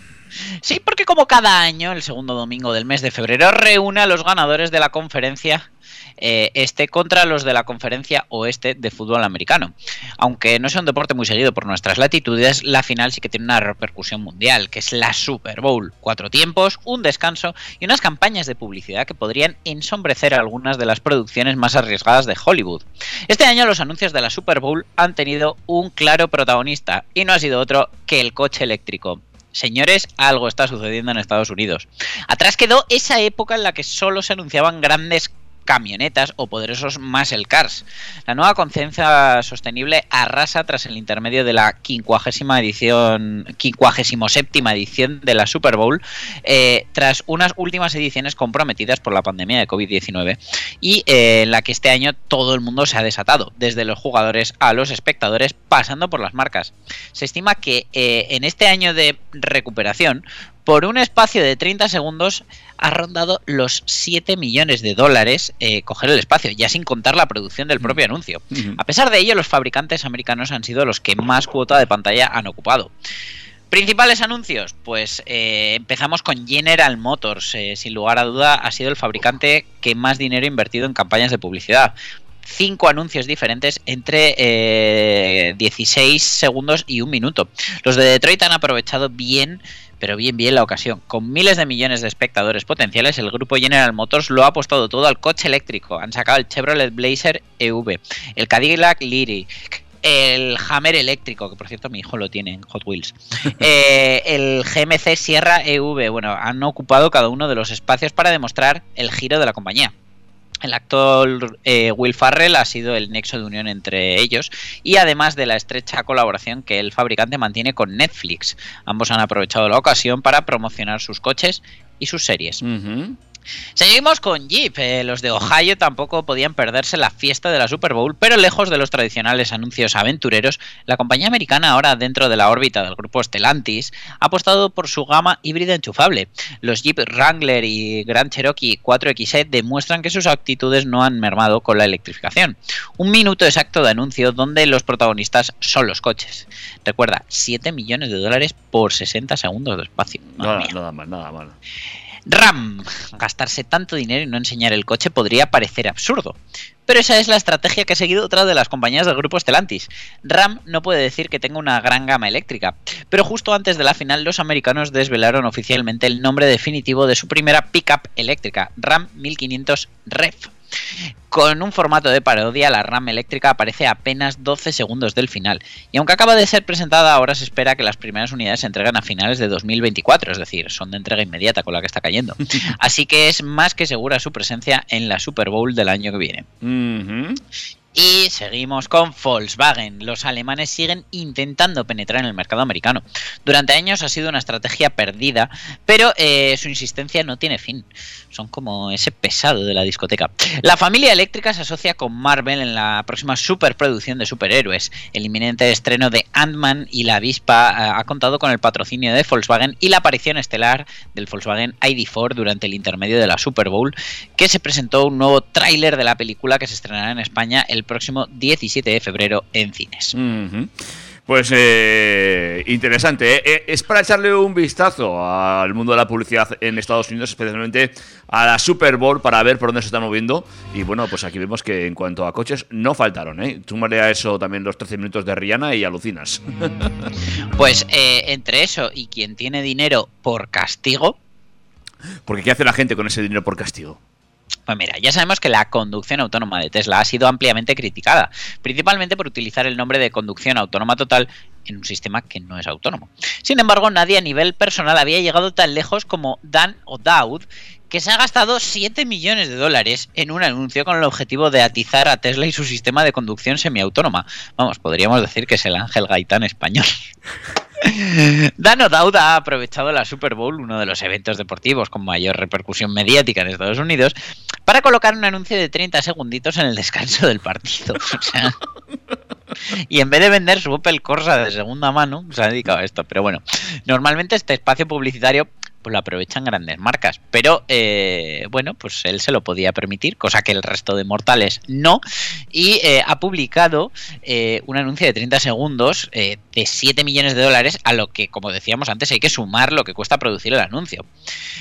Sí, porque como cada año, el segundo domingo del mes de febrero reúne a los ganadores de la conferencia este contra los de la conferencia oeste de fútbol americano. Aunque no sea un deporte muy seguido por nuestras latitudes, la final sí que tiene una repercusión mundial, que es la Super Bowl. Cuatro tiempos, un descanso y unas campañas de publicidad que podrían ensombrecer algunas de las producciones más arriesgadas de Hollywood. Este año los anuncios de la Super Bowl han tenido un claro protagonista y no ha sido otro que el coche eléctrico. Señores, algo está sucediendo en Estados Unidos. Atrás quedó esa época en la que solo se anunciaban grandes camionetas o poderosos muscle cars. La nueva conciencia sostenible arrasa tras el intermedio de la 50 edición, 57 edición de la Super Bowl, eh, tras unas últimas ediciones comprometidas por la pandemia de COVID-19 y eh, en la que este año todo el mundo se ha desatado, desde los jugadores a los espectadores, pasando por las marcas. Se estima que eh, en este año de recuperación, por un espacio de 30 segundos ha rondado los 7 millones de dólares eh, coger el espacio, ya sin contar la producción del propio anuncio. A pesar de ello, los fabricantes americanos han sido los que más cuota de pantalla han ocupado. Principales anuncios, pues eh, empezamos con General Motors, eh, sin lugar a duda ha sido el fabricante que más dinero ha invertido en campañas de publicidad. Cinco anuncios diferentes entre eh, 16 segundos y un minuto. Los de Detroit han aprovechado bien pero bien bien la ocasión. Con miles de millones de espectadores potenciales, el grupo General Motors lo ha apostado todo al coche eléctrico. Han sacado el Chevrolet Blazer EV, el Cadillac Lyric, el Hammer eléctrico, que por cierto mi hijo lo tiene en Hot Wheels, eh, el GMC Sierra EV. Bueno, han ocupado cada uno de los espacios para demostrar el giro de la compañía. El actor eh, Will Farrell ha sido el nexo de unión entre ellos y además de la estrecha colaboración que el fabricante mantiene con Netflix. Ambos han aprovechado la ocasión para promocionar sus coches y sus series. Seguimos con Jeep. Eh, los de Ohio tampoco podían perderse la fiesta de la Super Bowl, pero lejos de los tradicionales anuncios aventureros, la compañía americana, ahora dentro de la órbita del grupo Stellantis, ha apostado por su gama híbrida enchufable. Los Jeep Wrangler y Grand Cherokee 4XE demuestran que sus actitudes no han mermado con la electrificación. Un minuto exacto de anuncio donde los protagonistas son los coches. Recuerda, 7 millones de dólares por 60 segundos de espacio. Nada, nada mal, nada mal. RAM. Gastarse tanto dinero y no enseñar el coche podría parecer absurdo. Pero esa es la estrategia que ha seguido otra de las compañías del grupo Stellantis. RAM no puede decir que tenga una gran gama eléctrica, pero justo antes de la final los americanos desvelaron oficialmente el nombre definitivo de su primera pickup eléctrica, RAM 1500 REV. Con un formato de parodia, la RAM eléctrica aparece a apenas 12 segundos del final, y aunque acaba de ser presentada, ahora se espera que las primeras unidades se entreguen a finales de 2024, es decir, son de entrega inmediata con la que está cayendo. Así que es más que segura su presencia en la Super Bowl del año que viene. Y seguimos con Volkswagen. Los alemanes siguen intentando penetrar en el mercado americano. Durante años ha sido una estrategia perdida, pero eh, su insistencia no tiene fin. Son como ese pesado de la discoteca. La familia eléctrica se asocia con Marvel en la próxima superproducción de superhéroes. El inminente estreno de Ant-Man y la avispa eh, ha contado con el patrocinio de Volkswagen y la aparición estelar del Volkswagen ID4 durante el intermedio de la Super Bowl, que se presentó un nuevo tráiler de la película que se estrenará en España el próximo 17 de febrero en cines. Pues eh, interesante, ¿eh? Eh, Es para echarle un vistazo al mundo de la publicidad en Estados Unidos, especialmente a la Super Bowl, para ver por dónde se está moviendo. Y bueno, pues aquí vemos que en cuanto a coches, no faltaron, ¿eh? Túmale a eso también los 13 minutos de Rihanna y alucinas. Pues eh, entre eso y quien tiene dinero por castigo, Porque ¿qué hace la gente con ese dinero por castigo? Pues mira, ya sabemos que la conducción autónoma de Tesla ha sido ampliamente criticada, principalmente por utilizar el nombre de conducción autónoma total en un sistema que no es autónomo. Sin embargo, nadie a nivel personal había llegado tan lejos como Dan O'Dowd, que se ha gastado 7 millones de dólares en un anuncio con el objetivo de atizar a Tesla y su sistema de conducción semiautónoma. Vamos, podríamos decir que es el Ángel Gaitán español. Dan O'Dowd ha aprovechado la Super Bowl, uno de los eventos deportivos con mayor repercusión mediática en Estados Unidos, para colocar un anuncio de 30 segunditos en el descanso del partido. O sea, y en vez de vender su Opel Corsa de segunda mano, se ha dedicado a esto. Pero bueno, normalmente este espacio publicitario pues lo aprovechan grandes marcas. Pero eh, bueno, pues él se lo podía permitir, cosa que el resto de mortales no. Y eh, ha publicado eh, un anuncio de 30 segundos eh, de 7 millones de dólares, a lo que, como decíamos antes, hay que sumar lo que cuesta producir el anuncio.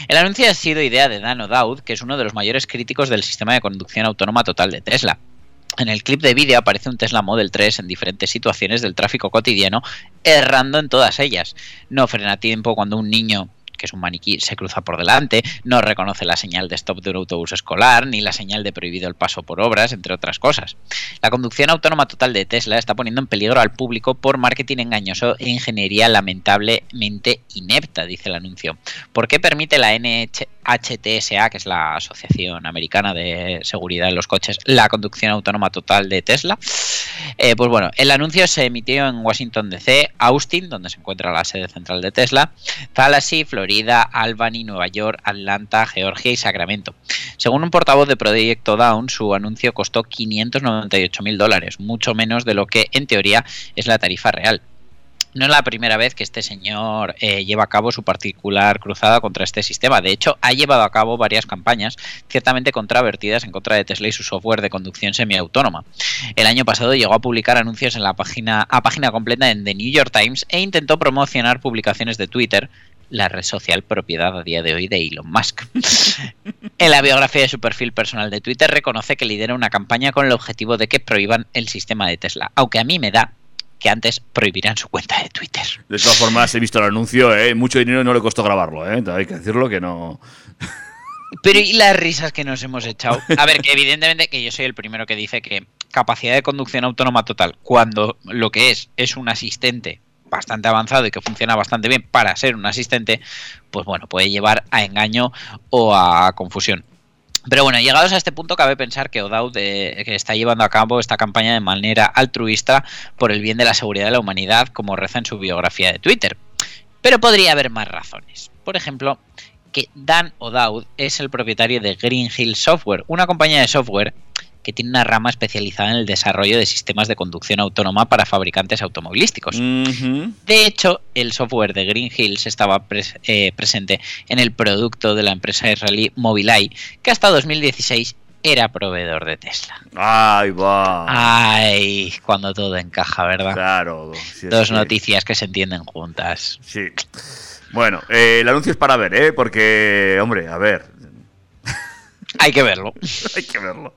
El anuncio ha sido idea de Dan O'Dowd, que es uno de los mayores críticos del sistema de conducción autónoma total de Tesla. En el clip de vídeo aparece un Tesla Model 3 en diferentes situaciones del tráfico cotidiano, errando en todas ellas. No frena a tiempo cuando un niño que es un maniquí, se cruza por delante, no reconoce la señal de stop de un autobús escolar, ni la señal de prohibido el paso por obras, entre otras cosas. La conducción autónoma total de Tesla está poniendo en peligro al público por marketing engañoso e ingeniería lamentablemente inepta, dice el anuncio. ¿Por qué permite la NHTSA, que es la Asociación Americana de Seguridad en los Coches, la conducción autónoma total de Tesla? Eh, pues bueno, el anuncio se emitió en Washington DC, Austin, donde se encuentra la sede central de Tesla, Tallahassee, Florida, Albany, Nueva York, Atlanta, Georgia y Sacramento. Según un portavoz de Proyecto Down, su anuncio costó 598 mil dólares, mucho menos de lo que en teoría es la tarifa real. No es la primera vez que este señor eh, lleva a cabo su particular cruzada contra este sistema. De hecho, ha llevado a cabo varias campañas ciertamente controvertidas en contra de Tesla y su software de conducción semiautónoma. El año pasado llegó a publicar anuncios en la página, a página completa en The New York Times e intentó promocionar publicaciones de Twitter, la red social propiedad a día de hoy de Elon Musk. en la biografía de su perfil personal de Twitter reconoce que lidera una campaña con el objetivo de que prohíban el sistema de Tesla, aunque a mí me da que antes prohibirán su cuenta de Twitter. De todas formas, he visto el anuncio, ¿eh? mucho dinero no le costó grabarlo, ¿eh? hay que decirlo que no... Pero y las risas que nos hemos echado. A ver, que evidentemente que yo soy el primero que dice que capacidad de conducción autónoma total, cuando lo que es es un asistente bastante avanzado y que funciona bastante bien para ser un asistente, pues bueno, puede llevar a engaño o a confusión. Pero bueno, llegados a este punto, cabe pensar que O'Dowd que está llevando a cabo esta campaña de manera altruista por el bien de la seguridad de la humanidad, como reza en su biografía de Twitter. Pero podría haber más razones. Por ejemplo, que Dan O'Dowd es el propietario de Green Hill Software, una compañía de software que tiene una rama especializada en el desarrollo de sistemas de conducción autónoma para fabricantes automovilísticos. De hecho, el software de Green Hills estaba eh, presente en el producto de la empresa israelí Mobileye, que hasta 2016 era proveedor de Tesla. Ahí va. Ay, cuando todo encaja, ¿verdad? Claro. si Dos que- noticias que se entienden juntas. Sí. Bueno, eh, el anuncio es para ver, ¿eh? Porque, hombre, a ver, Hay que verlo. hay que verlo.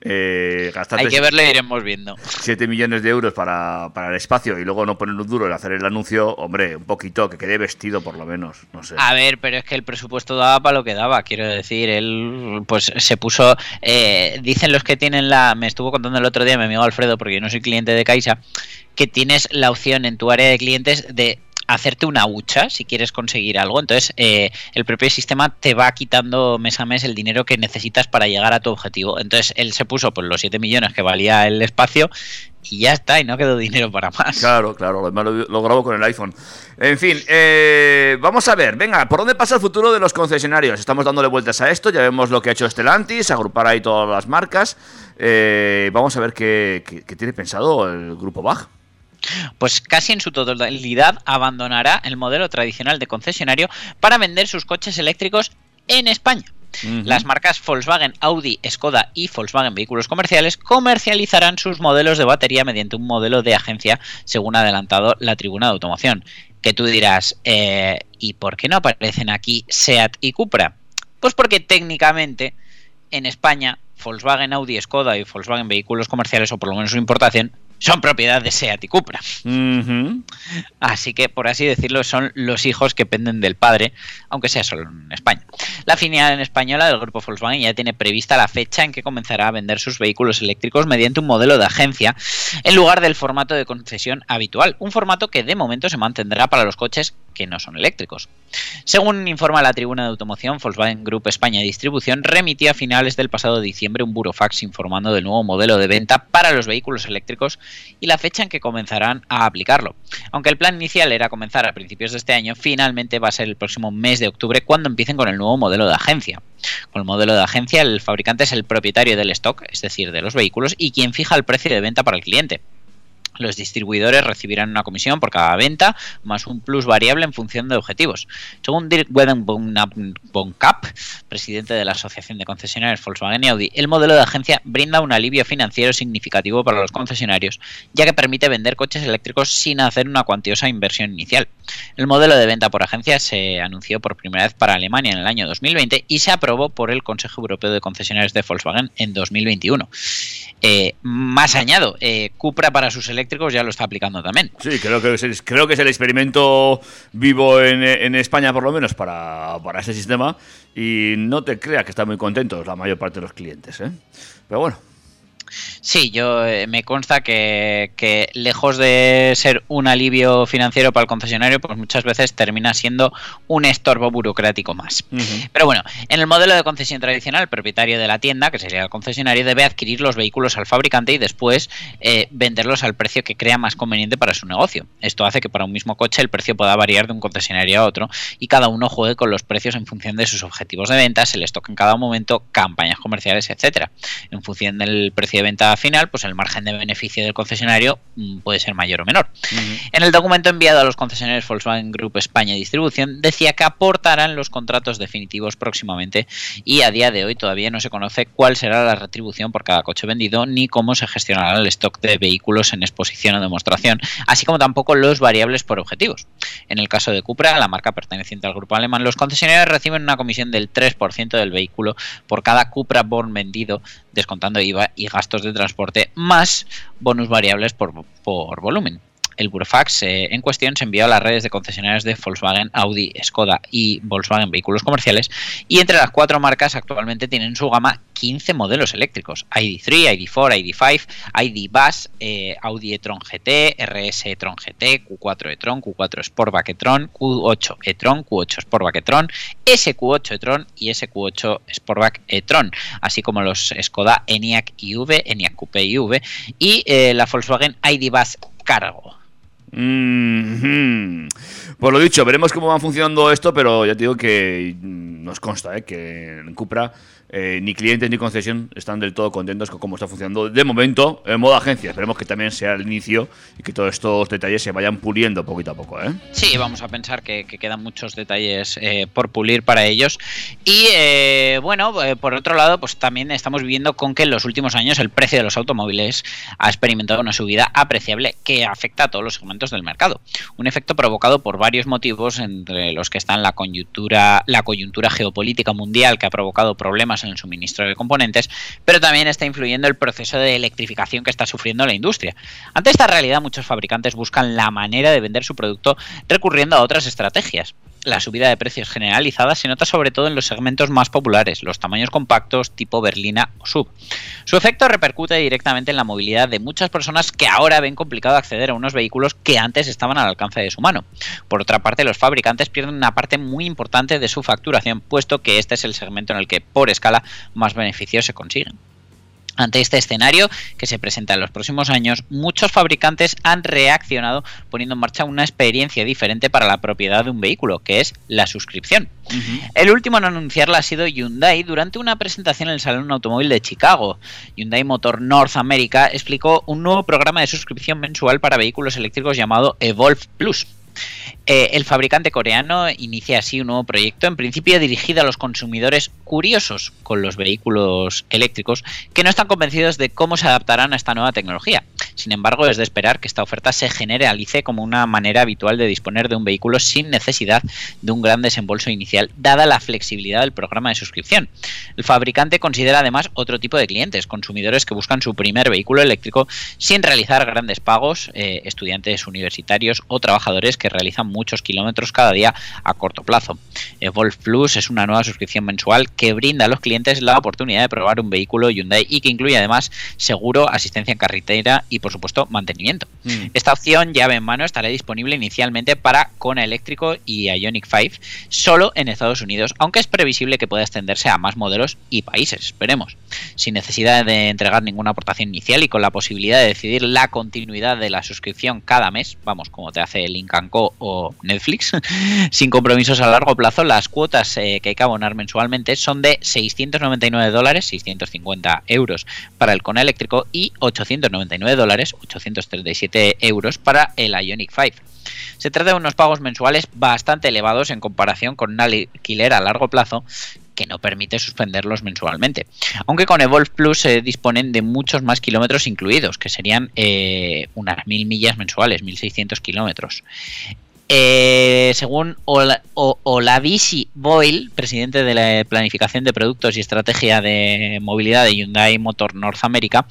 Eh, Hay que verlo y iremos viendo. 7 millones de euros para, para el espacio y luego no poner un duro en hacer el anuncio, hombre, un poquito, que quede vestido por lo menos, no sé. A ver, pero es que el presupuesto daba para lo que daba, quiero decir, él pues se puso, eh, dicen los que tienen la, me estuvo contando el otro día mi amigo Alfredo, porque yo no soy cliente de Caixa, que tienes la opción en tu área de clientes de hacerte una hucha si quieres conseguir algo. Entonces, eh, el propio sistema te va quitando mes a mes el dinero que necesitas para llegar a tu objetivo. Entonces, él se puso por los 7 millones que valía el espacio y ya está, y no quedó dinero para más. Claro, claro, lo, demás lo, lo grabo con el iPhone. En fin, eh, vamos a ver, venga, ¿por dónde pasa el futuro de los concesionarios? Estamos dándole vueltas a esto, ya vemos lo que ha hecho Stellantis, agrupar ahí todas las marcas. Eh, vamos a ver qué, qué- qué tiene pensado el grupo Bach. Pues casi en su totalidad abandonará el modelo tradicional de concesionario para vender sus coches eléctricos en España. Las marcas Volkswagen, Audi, Skoda y Volkswagen Vehículos Comerciales comercializarán sus modelos de batería mediante un modelo de agencia, según ha adelantado la Tribuna de Automoción. Que tú dirás, eh, ¿y por qué no aparecen aquí SEAT y Cupra? Pues porque técnicamente en España Volkswagen, Audi, Skoda y Volkswagen Vehículos Comerciales, o por lo menos su importación, son propiedad de SEAT y Cupra. Así que, por así decirlo, son los hijos que penden del padre, aunque sea solo en España. La filial española del grupo Volkswagen ya tiene prevista la fecha en que comenzará a vender sus vehículos eléctricos mediante un modelo de agencia en lugar del formato de concesión habitual, un formato que de momento se mantendrá para los coches que no son eléctricos. Según informa la tribuna de automoción, Volkswagen Group España Distribución remitió a finales del pasado diciembre un burofax informando del nuevo modelo de venta para los vehículos eléctricos y la fecha en que comenzarán a aplicarlo. Aunque el plan inicial era comenzar a principios de este año, finalmente va a ser el próximo mes de octubre cuando empiecen con el nuevo modelo de agencia. Con el modelo de agencia, el fabricante es el propietario del stock, es decir, de los vehículos, y quien fija el precio de venta para el cliente. Los distribuidores recibirán una comisión por cada venta, más un plus variable en función de objetivos. Según Dirk Wedenbonkap, presidente de la Asociación de Concesionarios Volkswagen y Audi, el modelo de agencia brinda un alivio financiero significativo para los concesionarios, ya que permite vender coches eléctricos sin hacer una cuantiosa inversión inicial. El modelo de venta por agencia se anunció por primera vez para Alemania en el año 2020 y se aprobó por el Consejo Europeo de Concesionarios de Volkswagen en 2021. Eh, más añado, eh, Cupra para sus eléctricos ya lo está aplicando también. Sí, creo que es, creo que es el experimento vivo en, en España, por lo menos, para, para ese sistema. Y no te creas que están muy contentos la mayor parte de los clientes, ¿eh? Pero bueno. Sí, yo eh, me consta que, que lejos de ser un alivio financiero para el concesionario, pues muchas veces termina siendo un estorbo burocrático más. Pero bueno, en el modelo de concesión tradicional, el propietario de la tienda, que sería el concesionario, debe adquirir los vehículos al fabricante y después eh, venderlos al precio que crea más conveniente para su negocio. Esto hace que para un mismo coche el precio pueda variar de un concesionario a otro y cada uno juegue con los precios en función de sus objetivos de ventas, el stock en cada momento, campañas comerciales, etcétera. En función del precio de venta final, pues el margen de beneficio del concesionario mm, puede ser mayor o menor. En el documento enviado a los concesionarios Volkswagen Group España Distribución decía que aportarán los contratos definitivos próximamente y a día de hoy todavía no se conoce cuál será la retribución por cada coche vendido ni cómo se gestionará el stock de vehículos en exposición o demostración, así como tampoco los variables por objetivos. En el caso de Cupra, la marca perteneciente al grupo alemán, los concesionarios reciben una comisión del 3% del vehículo por cada Cupra Born vendido, descontando IVA y gastos de transporte, más bonus variables por, por volumen. El burofax eh, en cuestión se envió a las redes de concesionarios de Volkswagen, Audi, Skoda y Volkswagen Vehículos Comerciales y entre las cuatro marcas actualmente tienen en su gama 15 modelos eléctricos, ID3, ID4, ID5, ID Bus, eh, Audi e-tron GT, RS e-tron GT, Q4 e-tron, Q4 Sportback e-tron, Q8 e-tron, Q8 Sportback e-tron, SQ8 e-tron y SQ8 Sportback e-tron, así como los Skoda Enyaq iV, Enyaq Coupe iV y eh, la Volkswagen ID Bus Cargo. Mhm. Pues lo dicho, veremos cómo va funcionando esto, pero ya te digo que mm, nos consta ¿eh? que en Cupra eh, ni clientes ni concesión están del todo contentos con cómo está funcionando de momento en modo agencia. Esperemos que también sea el inicio y que todos estos detalles se vayan puliendo poquito a poco. ¿eh? Sí, vamos a pensar que, que quedan muchos detalles eh, por pulir para ellos. Y bueno, por otro lado, pues también estamos viviendo con que en los últimos años el precio de los automóviles ha experimentado una subida apreciable que afecta a todos los segmentos del mercado. Un efecto provocado por varios motivos, entre los que están la coyuntura, la coyuntura geopolítica mundial que ha provocado problemas en el suministro de componentes, pero también está influyendo el proceso de electrificación que está sufriendo la industria. Ante esta realidad, muchos fabricantes buscan la manera de vender su producto recurriendo a otras estrategias. La subida de precios generalizada se nota sobre todo en los segmentos más populares, los tamaños compactos tipo berlina o sub. Su efecto repercute directamente en la movilidad de muchas personas que ahora ven complicado acceder a unos vehículos que antes estaban al alcance de su mano. Por otra parte, los fabricantes pierden una parte muy importante de su facturación, puesto que este es el segmento en el que por escala más beneficios se consiguen. Ante este escenario que se presenta en los próximos años, muchos fabricantes han reaccionado poniendo en marcha una experiencia diferente para la propiedad de un vehículo, que es la suscripción. El último en anunciarla ha sido Hyundai durante una presentación en el Salón Automóvil de Chicago. Hyundai Motor North America explicó un nuevo programa de suscripción mensual para vehículos eléctricos llamado Evolve Plus. Eh, el fabricante coreano inicia así un nuevo proyecto, en principio dirigido a los consumidores curiosos con los vehículos eléctricos que no están convencidos de cómo se adaptarán a esta nueva tecnología. Sin embargo, es de esperar que esta oferta se generalice como una manera habitual de disponer de un vehículo sin necesidad de un gran desembolso inicial, dada la flexibilidad del programa de suscripción. El fabricante considera además otro tipo de clientes, consumidores que buscan su primer vehículo eléctrico sin realizar grandes pagos, eh, estudiantes universitarios o trabajadores que realizan muchos kilómetros cada día a corto plazo. Evolve Plus es una nueva suscripción mensual que brinda a los clientes la oportunidad de probar un vehículo Hyundai y que incluye además seguro, asistencia en carretera y por supuesto mantenimiento. Mm. Esta opción llave en mano estará disponible inicialmente para Kona eléctrico y Ionic 5 solo en Estados Unidos, aunque es previsible que pueda extenderse a más modelos y países, esperemos. Sin necesidad de entregar ninguna aportación inicial y con la posibilidad de decidir la continuidad de la suscripción cada mes, vamos, como te hace el O Netflix, sin compromisos a largo plazo, las cuotas eh, que hay que abonar mensualmente son de 699 dólares, 650 euros para el Kona eléctrico y 899 dólares, 837 euros para el Ionic 5. Se trata de unos pagos mensuales bastante elevados en comparación con un alquiler a largo plazo que no permite suspenderlos mensualmente. Aunque con Evolve Plus se disponen de muchos más kilómetros incluidos, que serían eh, unas mil millas mensuales, 1600 kilómetros. Eh, según Olavisi Boyle, presidente de la planificación de productos y estrategia de movilidad de Hyundai Motor North America,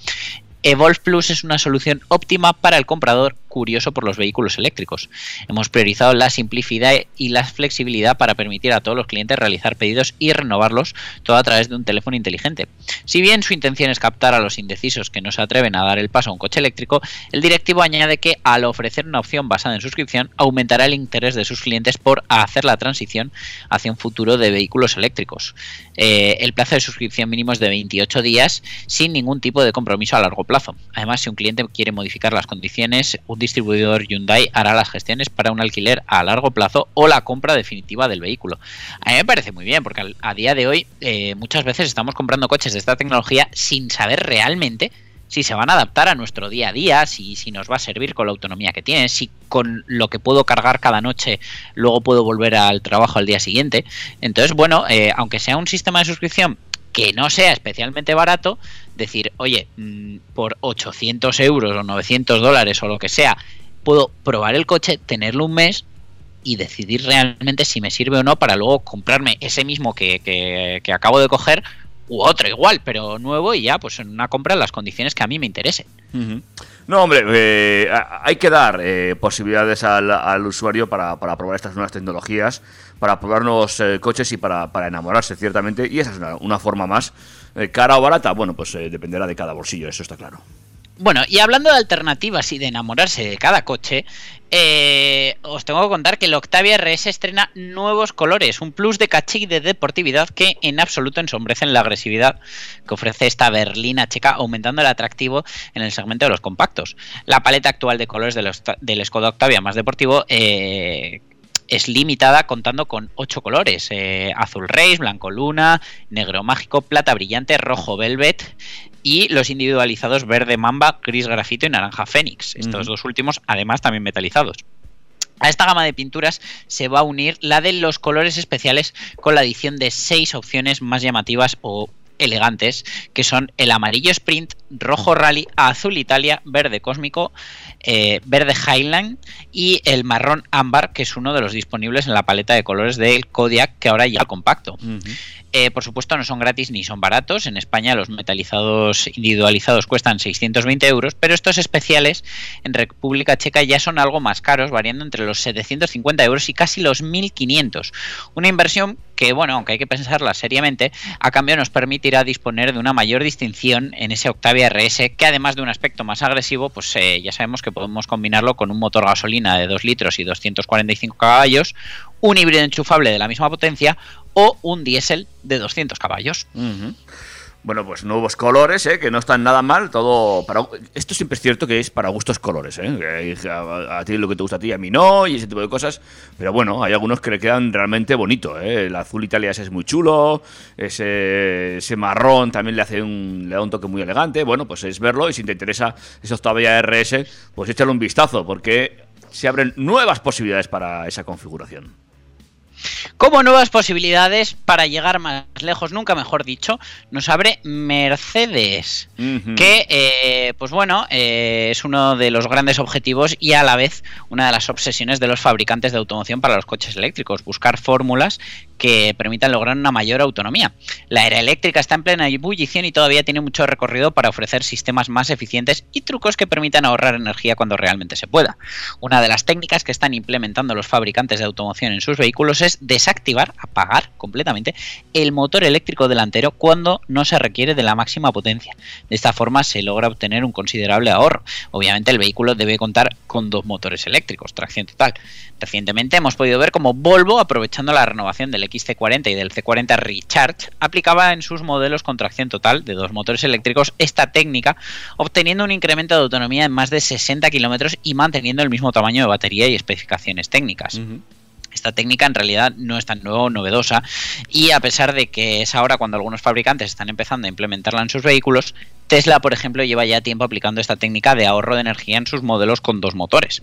Evolve Plus es una solución óptima para el comprador curioso por los vehículos eléctricos. Hemos priorizado la simplicidad y la flexibilidad para permitir a todos los clientes realizar pedidos y renovarlos todo a través de un teléfono inteligente. Si bien su intención es captar a los indecisos que no se atreven a dar el paso a un coche eléctrico, el directivo añade que al ofrecer una opción basada en suscripción aumentará el interés de sus clientes por hacer la transición hacia un futuro de vehículos eléctricos. Eh, el plazo de suscripción mínimo es de 28 días sin ningún tipo de compromiso a largo plazo. Además, si un cliente quiere modificar las condiciones, un distribuidor Hyundai hará las gestiones para un alquiler a largo plazo o la compra definitiva del vehículo. A mí me parece muy bien porque a día de hoy eh, muchas veces estamos comprando coches de esta tecnología sin saber realmente si se van a adaptar a nuestro día a día, si, si nos va a servir con la autonomía que tiene, si con lo que puedo cargar cada noche luego puedo volver al trabajo al día siguiente. Entonces, bueno, eh, aunque sea un sistema de suscripción que no sea especialmente barato, decir, oye, mm, por 800 euros o 900 dólares o lo que sea, puedo probar el coche, tenerlo un mes y decidir realmente si me sirve o no para luego comprarme ese mismo que, que- que acabo de coger u otro igual, pero nuevo y ya, pues en una compra en las condiciones que a mí me interesen. No, hombre, eh, hay que dar eh, posibilidades al, al usuario para, para probar estas nuevas tecnologías, para probar nuevos eh, coches y para, para enamorarse, ciertamente. Y esa es una, forma más. Eh, cara o barata, bueno, pues eh, dependerá de cada bolsillo, eso está claro. Bueno, y hablando de alternativas y de enamorarse de cada coche, eh, os tengo que contar que el Octavia RS estrena nuevos colores, un plus de caché y de deportividad que en absoluto ensombrecen la agresividad que ofrece esta berlina checa, aumentando el atractivo en el segmento de los compactos. La paleta actual de colores del, del Skoda Octavia más deportivo eh, es limitada contando con ocho colores: eh, azul race, blanco luna, negro mágico, plata brillante, rojo velvet y los individualizados verde mamba, gris grafito y naranja fénix. Estos dos últimos, además, también metalizados. A esta gama de pinturas se va a unir la de los colores especiales con la adición de seis opciones más llamativas o elegantes, que son el amarillo Sprint, rojo Rally, azul Italia, verde Cósmico, eh, verde Highline y el marrón ámbar, que es uno de los disponibles en la paleta de colores del Kodiak, que ahora ya compacto. Eh, por supuesto, no son gratis ni son baratos. En España los metalizados individualizados cuestan 620 euros, pero estos especiales en República Checa ya son algo más caros, variando entre los 750 euros y casi los 1500. Una inversión que, bueno, aunque hay que pensarla seriamente, a cambio nos permitirá disponer de una mayor distinción en ese Octavia RS, que además de un aspecto más agresivo, pues eh, ya sabemos que podemos combinarlo con un motor gasolina de 2 litros y 245 caballos, un híbrido enchufable de la misma potencia o un diésel de 200 caballos. Bueno, pues nuevos colores, ¿eh? que no están nada mal. Todo para esto siempre es cierto que es para gustos colores, ¿eh? A, ti lo que te gusta a ti, a mí no, y ese tipo de cosas. Pero bueno, hay algunos que le quedan realmente bonito. ¿eh? El azul Italia ese es muy chulo, ese, marrón también le hace un, le da un toque muy elegante. Bueno, pues es verlo y si te interesa ese Octavia RS, pues échale un vistazo porque se abren nuevas posibilidades para esa configuración. Como nuevas posibilidades para llegar más lejos, nunca mejor dicho, nos abre Mercedes, que, eh, pues bueno, eh, es uno de los grandes objetivos y a la vez una de las obsesiones de los fabricantes de automoción para los coches eléctricos, buscar fórmulas que permitan lograr una mayor autonomía. La era eléctrica está en plena ebullición y todavía tiene mucho recorrido para ofrecer sistemas más eficientes y trucos que permitan ahorrar energía cuando realmente se pueda. Una de las técnicas que están implementando los fabricantes de automoción en sus vehículos es desactivar, apagar completamente el motor eléctrico delantero cuando no se requiere de la máxima potencia. De esta forma se logra obtener un considerable ahorro. Obviamente el vehículo debe contar con dos motores eléctricos, tracción total. Recientemente hemos podido ver cómo Volvo, aprovechando la renovación del XC40 y del C40 Recharge, aplicaba en sus modelos con tracción total de dos motores eléctricos esta técnica, obteniendo un incremento de autonomía en más de 60 kilómetros y manteniendo el mismo tamaño de batería y especificaciones técnicas. Esta técnica en realidad no es tan nueva o novedosa y a pesar de que es ahora cuando algunos fabricantes están empezando a implementarla en sus vehículos, Tesla, por ejemplo, lleva ya tiempo aplicando esta técnica de ahorro de energía en sus modelos con dos motores.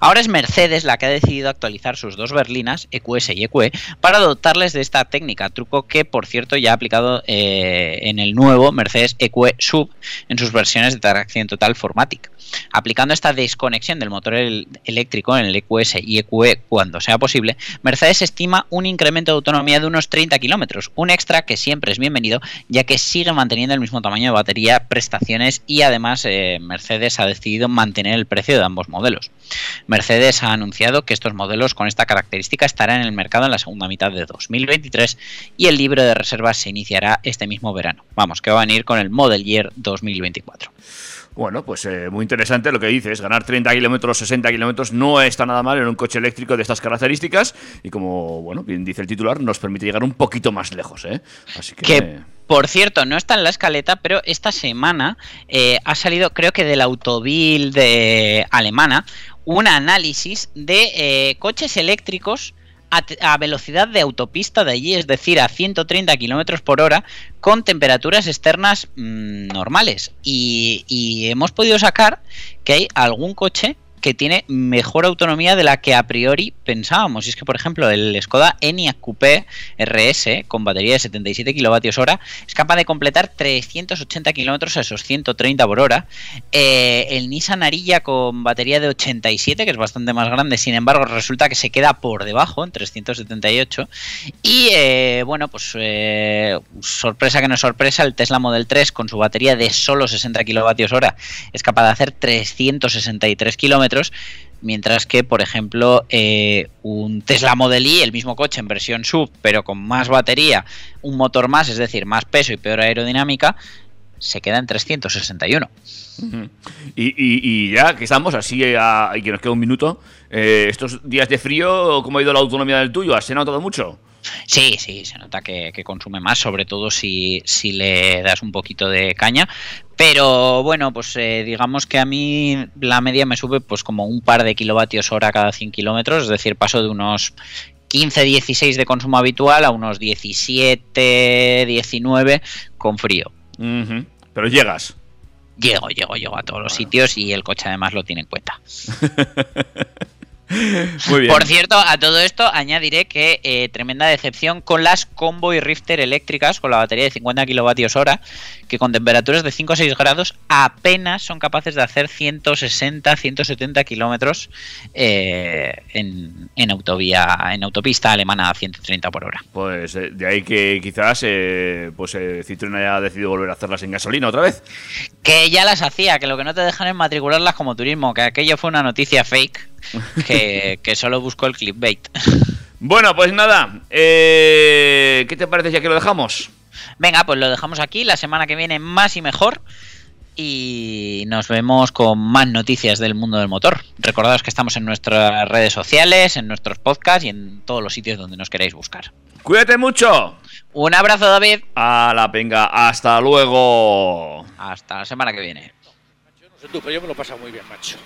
Ahora es Mercedes la que ha decidido actualizar sus dos berlinas, EQS y EQE, para dotarles de esta técnica, truco que, por cierto, ya ha aplicado eh, en el nuevo Mercedes EQE Sub en sus versiones de tracción total Formatic. Aplicando esta desconexión del motor el- eléctrico en el EQS y EQE cuando sea posible, Mercedes estima un incremento de autonomía de unos 30 kilómetros, un extra que siempre es bienvenido, ya que sigue manteniendo el mismo tamaño de batería, prestaciones y además eh, Mercedes ha decidido mantener el precio de ambos modelos. Mercedes ha anunciado que estos modelos con esta característica estarán en el mercado en la segunda mitad de 2023 y el libro de reservas se iniciará este mismo verano. Vamos, que va a venir con el Model Year 2024. Bueno, pues eh, muy interesante lo que dices. Ganar 30 kilómetros, 60 kilómetros no está nada mal en un coche eléctrico de estas características. Y como, bueno, bien dice el titular, nos permite llegar un poquito más lejos, ¿eh? Así que. Por cierto, no está en la escaleta, pero esta semana eh, ha salido, creo que del Autovil de alemana, un análisis de eh, coches eléctricos a, velocidad de autopista de allí, es decir, a 130 kilómetros por hora, con temperaturas externas mm, normales. Y hemos podido sacar que hay algún coche que tiene mejor autonomía de la que a priori pensábamos. Y es que, por ejemplo, el Skoda Enyaq Coupé RS con batería de 77 kilovatios hora es capaz de completar 380 kilómetros a esos 130 por hora. Eh, el Nissan Ariya con batería de 87, que es bastante más grande, sin embargo, resulta que se queda por debajo, en 378. Y eh, bueno, pues eh, sorpresa que no es sorpresa, el Tesla Model 3 con su batería de solo 60 kilovatios hora es capaz de hacer 363 kilómetros. Mientras que, por ejemplo, eh, un Tesla Model Y, el mismo coche en versión sub, pero con más batería, un motor más, es decir, más peso y peor aerodinámica, se queda en 361. Ujú. Y, y- y ya que estamos así a- y que nos queda un minuto, eh, estos días de frío, ¿cómo ha ido la autonomía del tuyo? ¿Has notado mucho? Sí, sí, se nota que, que consume más, sobre todo si, si le das un poquito de caña. Pero bueno, pues eh, digamos que a mí la media me sube pues como un par de kilovatios hora cada 100 kilómetros, es decir, paso de unos 15-16 de consumo habitual a unos 17-19 con frío. Pero llegas. Llego, llego, llego a todos los sitios y el coche además lo tiene en cuenta. Por cierto, a todo esto añadiré que eh, tremenda decepción con las Convoy Rifter eléctricas con la batería de 50 kilovatios hora, que con temperaturas de 5 o 6 grados apenas son capaces de hacer 160, 170 kilómetros eh, en, en autovía, en autopista alemana a 130 por hora. Pues eh, de ahí que quizás eh, pues eh, Citroën haya decidido volver a hacerlas en gasolina otra vez. Que ya las hacía, que lo que no te dejan es matricularlas como turismo, que aquello fue una noticia fake, que, que solo buscó el clickbait. Bueno, pues nada. eh, ¿Qué te parece ya que lo dejamos? Venga, pues lo dejamos aquí. La semana que viene más y mejor. Y nos vemos con más noticias del mundo del motor. Recordaos que estamos en nuestras redes sociales, en nuestros podcasts y en todos los sitios donde nos queráis buscar. Cuídate mucho. Un abrazo, David. A la venga, hasta luego. Hasta la semana que viene. No sé tú, pero yo me lo he pasado muy bien, macho.